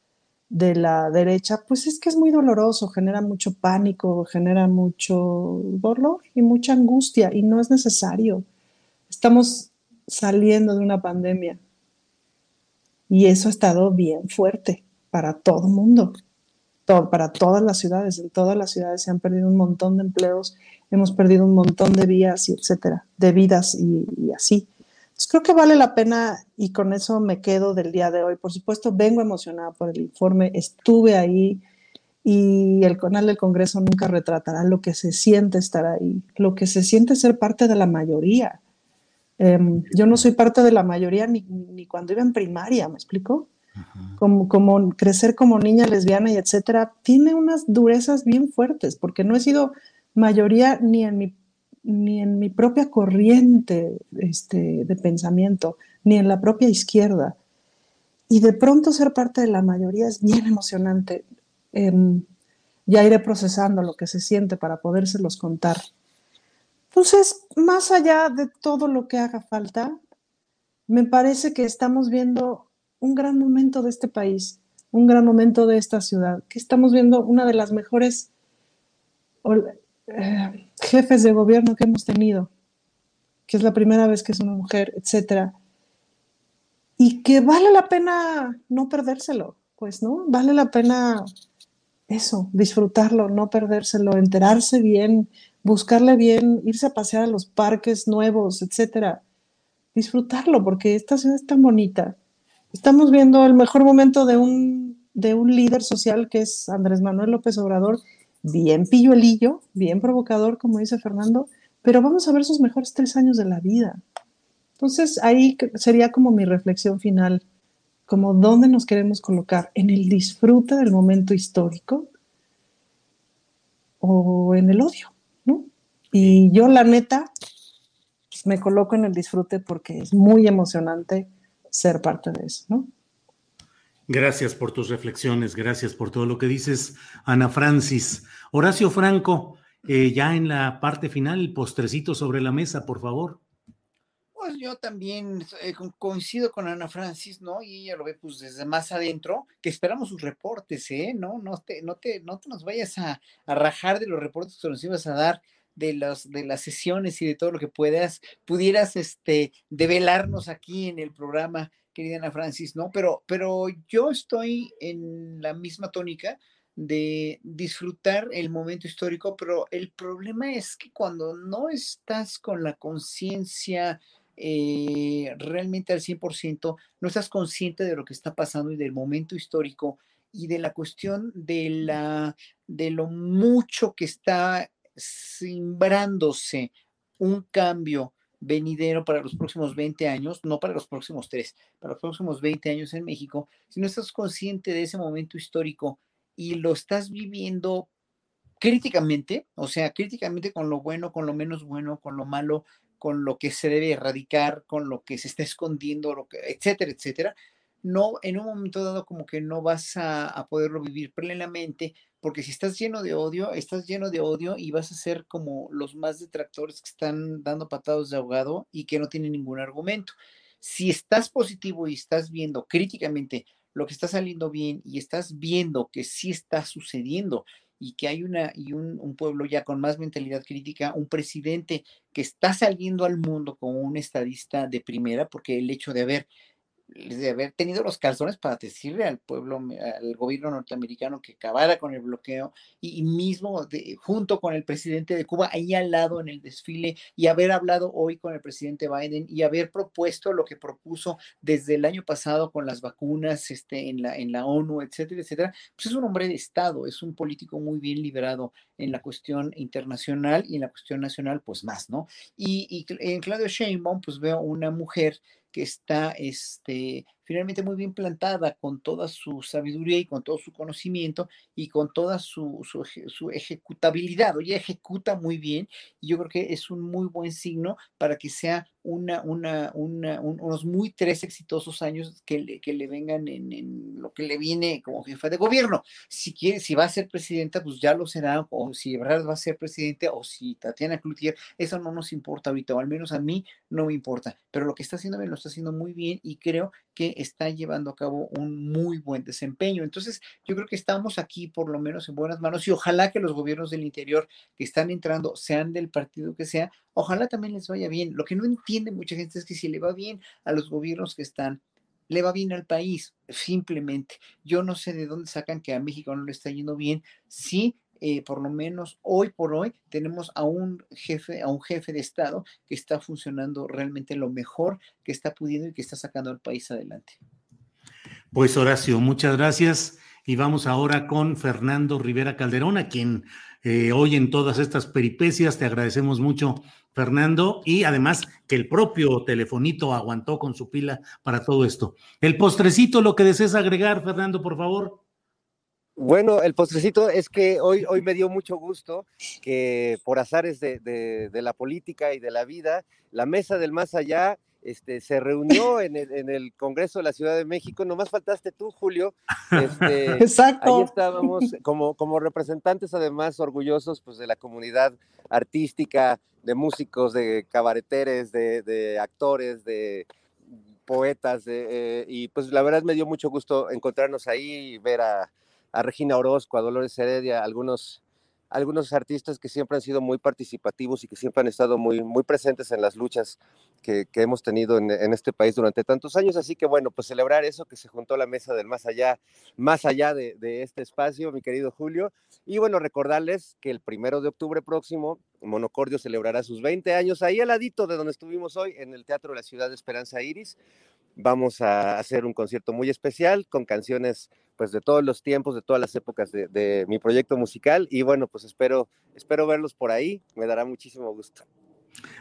Speaker 3: de la derecha, pues es que es muy doloroso, genera mucho pánico, genera mucho dolor y mucha angustia y no es necesario. Estamos saliendo de una pandemia y eso ha estado bien fuerte para todo el mundo para todas las ciudades. En todas las ciudades se han perdido un montón de empleos, hemos perdido un montón de vías, y etcétera, de vidas y, así. Entonces creo que vale la pena y con eso me quedo del día de hoy. Por supuesto, vengo emocionada por el informe, estuve ahí y el canal del Congreso nunca retratará lo que se siente estar ahí, lo que se siente ser parte de la mayoría. Em, yo no soy parte de la mayoría ni, ni cuando iba en primaria, ¿me explico? como, como crecer como niña lesbiana y etcétera, tiene unas durezas bien fuertes, porque no he sido mayoría ni en mi, ni en mi propia corriente este, de pensamiento, ni en la propia izquierda. Y de pronto ser parte de la mayoría es bien emocionante. Em, ya iré procesando lo que se siente para podérselos contar. Entonces, más allá de todo lo que haga falta, me parece que estamos viendo un gran momento de este país, un gran momento de esta ciudad, que estamos viendo una de las mejores eh, jefes de gobierno que hemos tenido, que es la primera vez que es una mujer, etcétera, y que vale la pena no perdérselo, pues, ¿no? Vale la pena eso, disfrutarlo, no perdérselo, enterarse bien, buscarle bien, irse a pasear a los parques nuevos, etcétera. Disfrutarlo, porque esta ciudad es tan bonita Estamos viendo el mejor momento de un, de un líder social que es Andrés Manuel López Obrador, bien pilluelillo, bien provocador, como dice Fernando, pero vamos a ver sus mejores tres años de la vida. Entonces, ahí sería como mi reflexión final, como dónde nos queremos colocar, en el disfrute del momento histórico o en el odio. Y yo, la neta, pues, me coloco en el disfrute porque es muy emocionante ser parte de eso, ¿no?
Speaker 2: Gracias por tus reflexiones, gracias por todo lo que dices, Ana Francis. Horacio Franco, eh, ya en la parte final, el postrecito sobre la mesa, por favor.
Speaker 4: Pues yo también eh, coincido con Ana Francis, ¿no? Y ella lo ve pues desde más adentro, que esperamos sus reportes, ¿eh? No, no te, no te, no te nos vayas a, a rajar de los reportes que nos ibas a dar de, los, de las sesiones y de todo lo que puedas, pudieras este, develarnos aquí en el programa, querida Ana Francis, ¿no? Pero, pero yo estoy en la misma tónica de disfrutar el momento histórico, pero el problema es que cuando no estás con la conciencia eh, realmente al 100%, no estás consciente de lo que está pasando y del momento histórico y de la cuestión de, la, de lo mucho que está simbrándose un cambio venidero para los próximos 20 años, no para los próximos tres, para los próximos 20 años en México, si no estás consciente de ese momento histórico y lo estás viviendo críticamente, o sea, críticamente con lo bueno, con lo menos bueno, con lo malo, con lo que se debe erradicar, con lo que se está escondiendo, lo que, etcétera, etcétera, no, en un momento dado como que no vas a poderlo vivir plenamente porque si estás lleno de odio, estás lleno de odio y vas a ser como los más detractores que están dando patados de ahogado y que no tienen ningún argumento. Si estás positivo y estás viendo críticamente lo que está saliendo bien y estás viendo que sí está sucediendo y que hay una, y un, un, pueblo ya con más mentalidad crítica, un presidente que está saliendo al mundo como un estadista de primera, porque el hecho de haber de haber tenido los calzones para decirle al pueblo, al gobierno norteamericano que acabara con el bloqueo y, mismo de, junto con el presidente de Cuba ahí al lado en el desfile y haber hablado hoy con el presidente Biden y haber propuesto lo que propuso desde el año pasado con las vacunas este, en, la, en la ONU, etcétera, etcétera, pues es un hombre de Estado, es un político muy bien liberado en la cuestión internacional y en la cuestión nacional, pues más, ¿no? Y, y en Claudio Sheinbaum, pues veo una mujer que está este, finalmente muy bien plantada con toda su sabiduría y con todo su conocimiento y con toda su, su, ejecutabilidad. Oye, ejecuta muy bien y yo creo que es un muy buen signo para que sea una, una, una unos muy tres exitosos años que le, que le vengan en, en, lo que le viene como jefa de gobierno. Si quiere, si va a ser presidenta, pues ya lo será, o si Ebrard va a ser presidente, o si Tatiana Cloutier, eso no nos importa ahorita, o al menos a mí no me importa, pero lo que está haciendo lo está haciendo muy bien y creo que está llevando a cabo un muy buen desempeño. Entonces, yo creo que estamos aquí por lo menos en buenas manos y ojalá que los gobiernos del interior que están entrando, sean del partido que sea, ojalá también les vaya bien. Lo que no entiende mucha gente es que si le va bien a los gobiernos que están, le va bien al país, simplemente. Yo no sé de dónde sacan que a México no le está yendo bien. Sí, eh, por lo menos hoy por hoy tenemos a un jefe, a un jefe de Estado que está funcionando realmente lo mejor que está pudiendo y que está sacando al país adelante.
Speaker 2: Pues Horacio, muchas gracias. Y vamos ahora con Fernando Rivera Calderón, a quien eh, hoy en todas estas peripecias te agradecemos mucho, Fernando, y además que el propio telefonito aguantó con su pila para todo esto. El postrecito, lo que desees agregar, Fernando, por favor.
Speaker 5: Bueno, el postrecito es que hoy, hoy me dio mucho gusto que por azares de, de, la política y de la vida, la mesa del más allá este, se reunió en el, en el, Congreso de la Ciudad de México. Nomás faltaste tú, Julio. Este,
Speaker 3: Exacto.
Speaker 5: Ahí estábamos como, como representantes, además, orgullosos pues, de la comunidad artística, de músicos, de cabareteres, de, de actores, de poetas. De, eh, y pues la verdad me dio mucho gusto encontrarnos ahí y ver a a Regina Orozco, a Dolores Heredia, algunos, algunos artistas que siempre han sido muy participativos y que siempre han estado muy, muy presentes en las luchas que, hemos tenido en, este país durante tantos años. Así que bueno, pues celebrar eso, que se juntó la mesa del más allá, más allá de, este espacio, mi querido Julio. Y bueno, recordarles que el primero de octubre próximo, Monocordio celebrará sus 20 años ahí al ladito de donde estuvimos hoy, en el Teatro de la Ciudad de Esperanza Iris. Vamos a hacer un concierto muy especial con canciones pues de todos los tiempos, de todas las épocas de, mi proyecto musical y bueno, pues espero, espero verlos por ahí, me dará muchísimo gusto.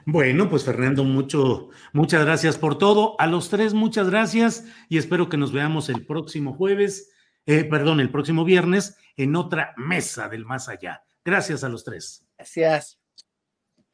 Speaker 2: Bueno, pues Fernando, mucho, muchas gracias por todo. A los tres, muchas gracias y espero que nos veamos el próximo jueves, eh, perdón, el próximo viernes en otra mesa del más allá. Gracias a los tres.
Speaker 4: Gracias.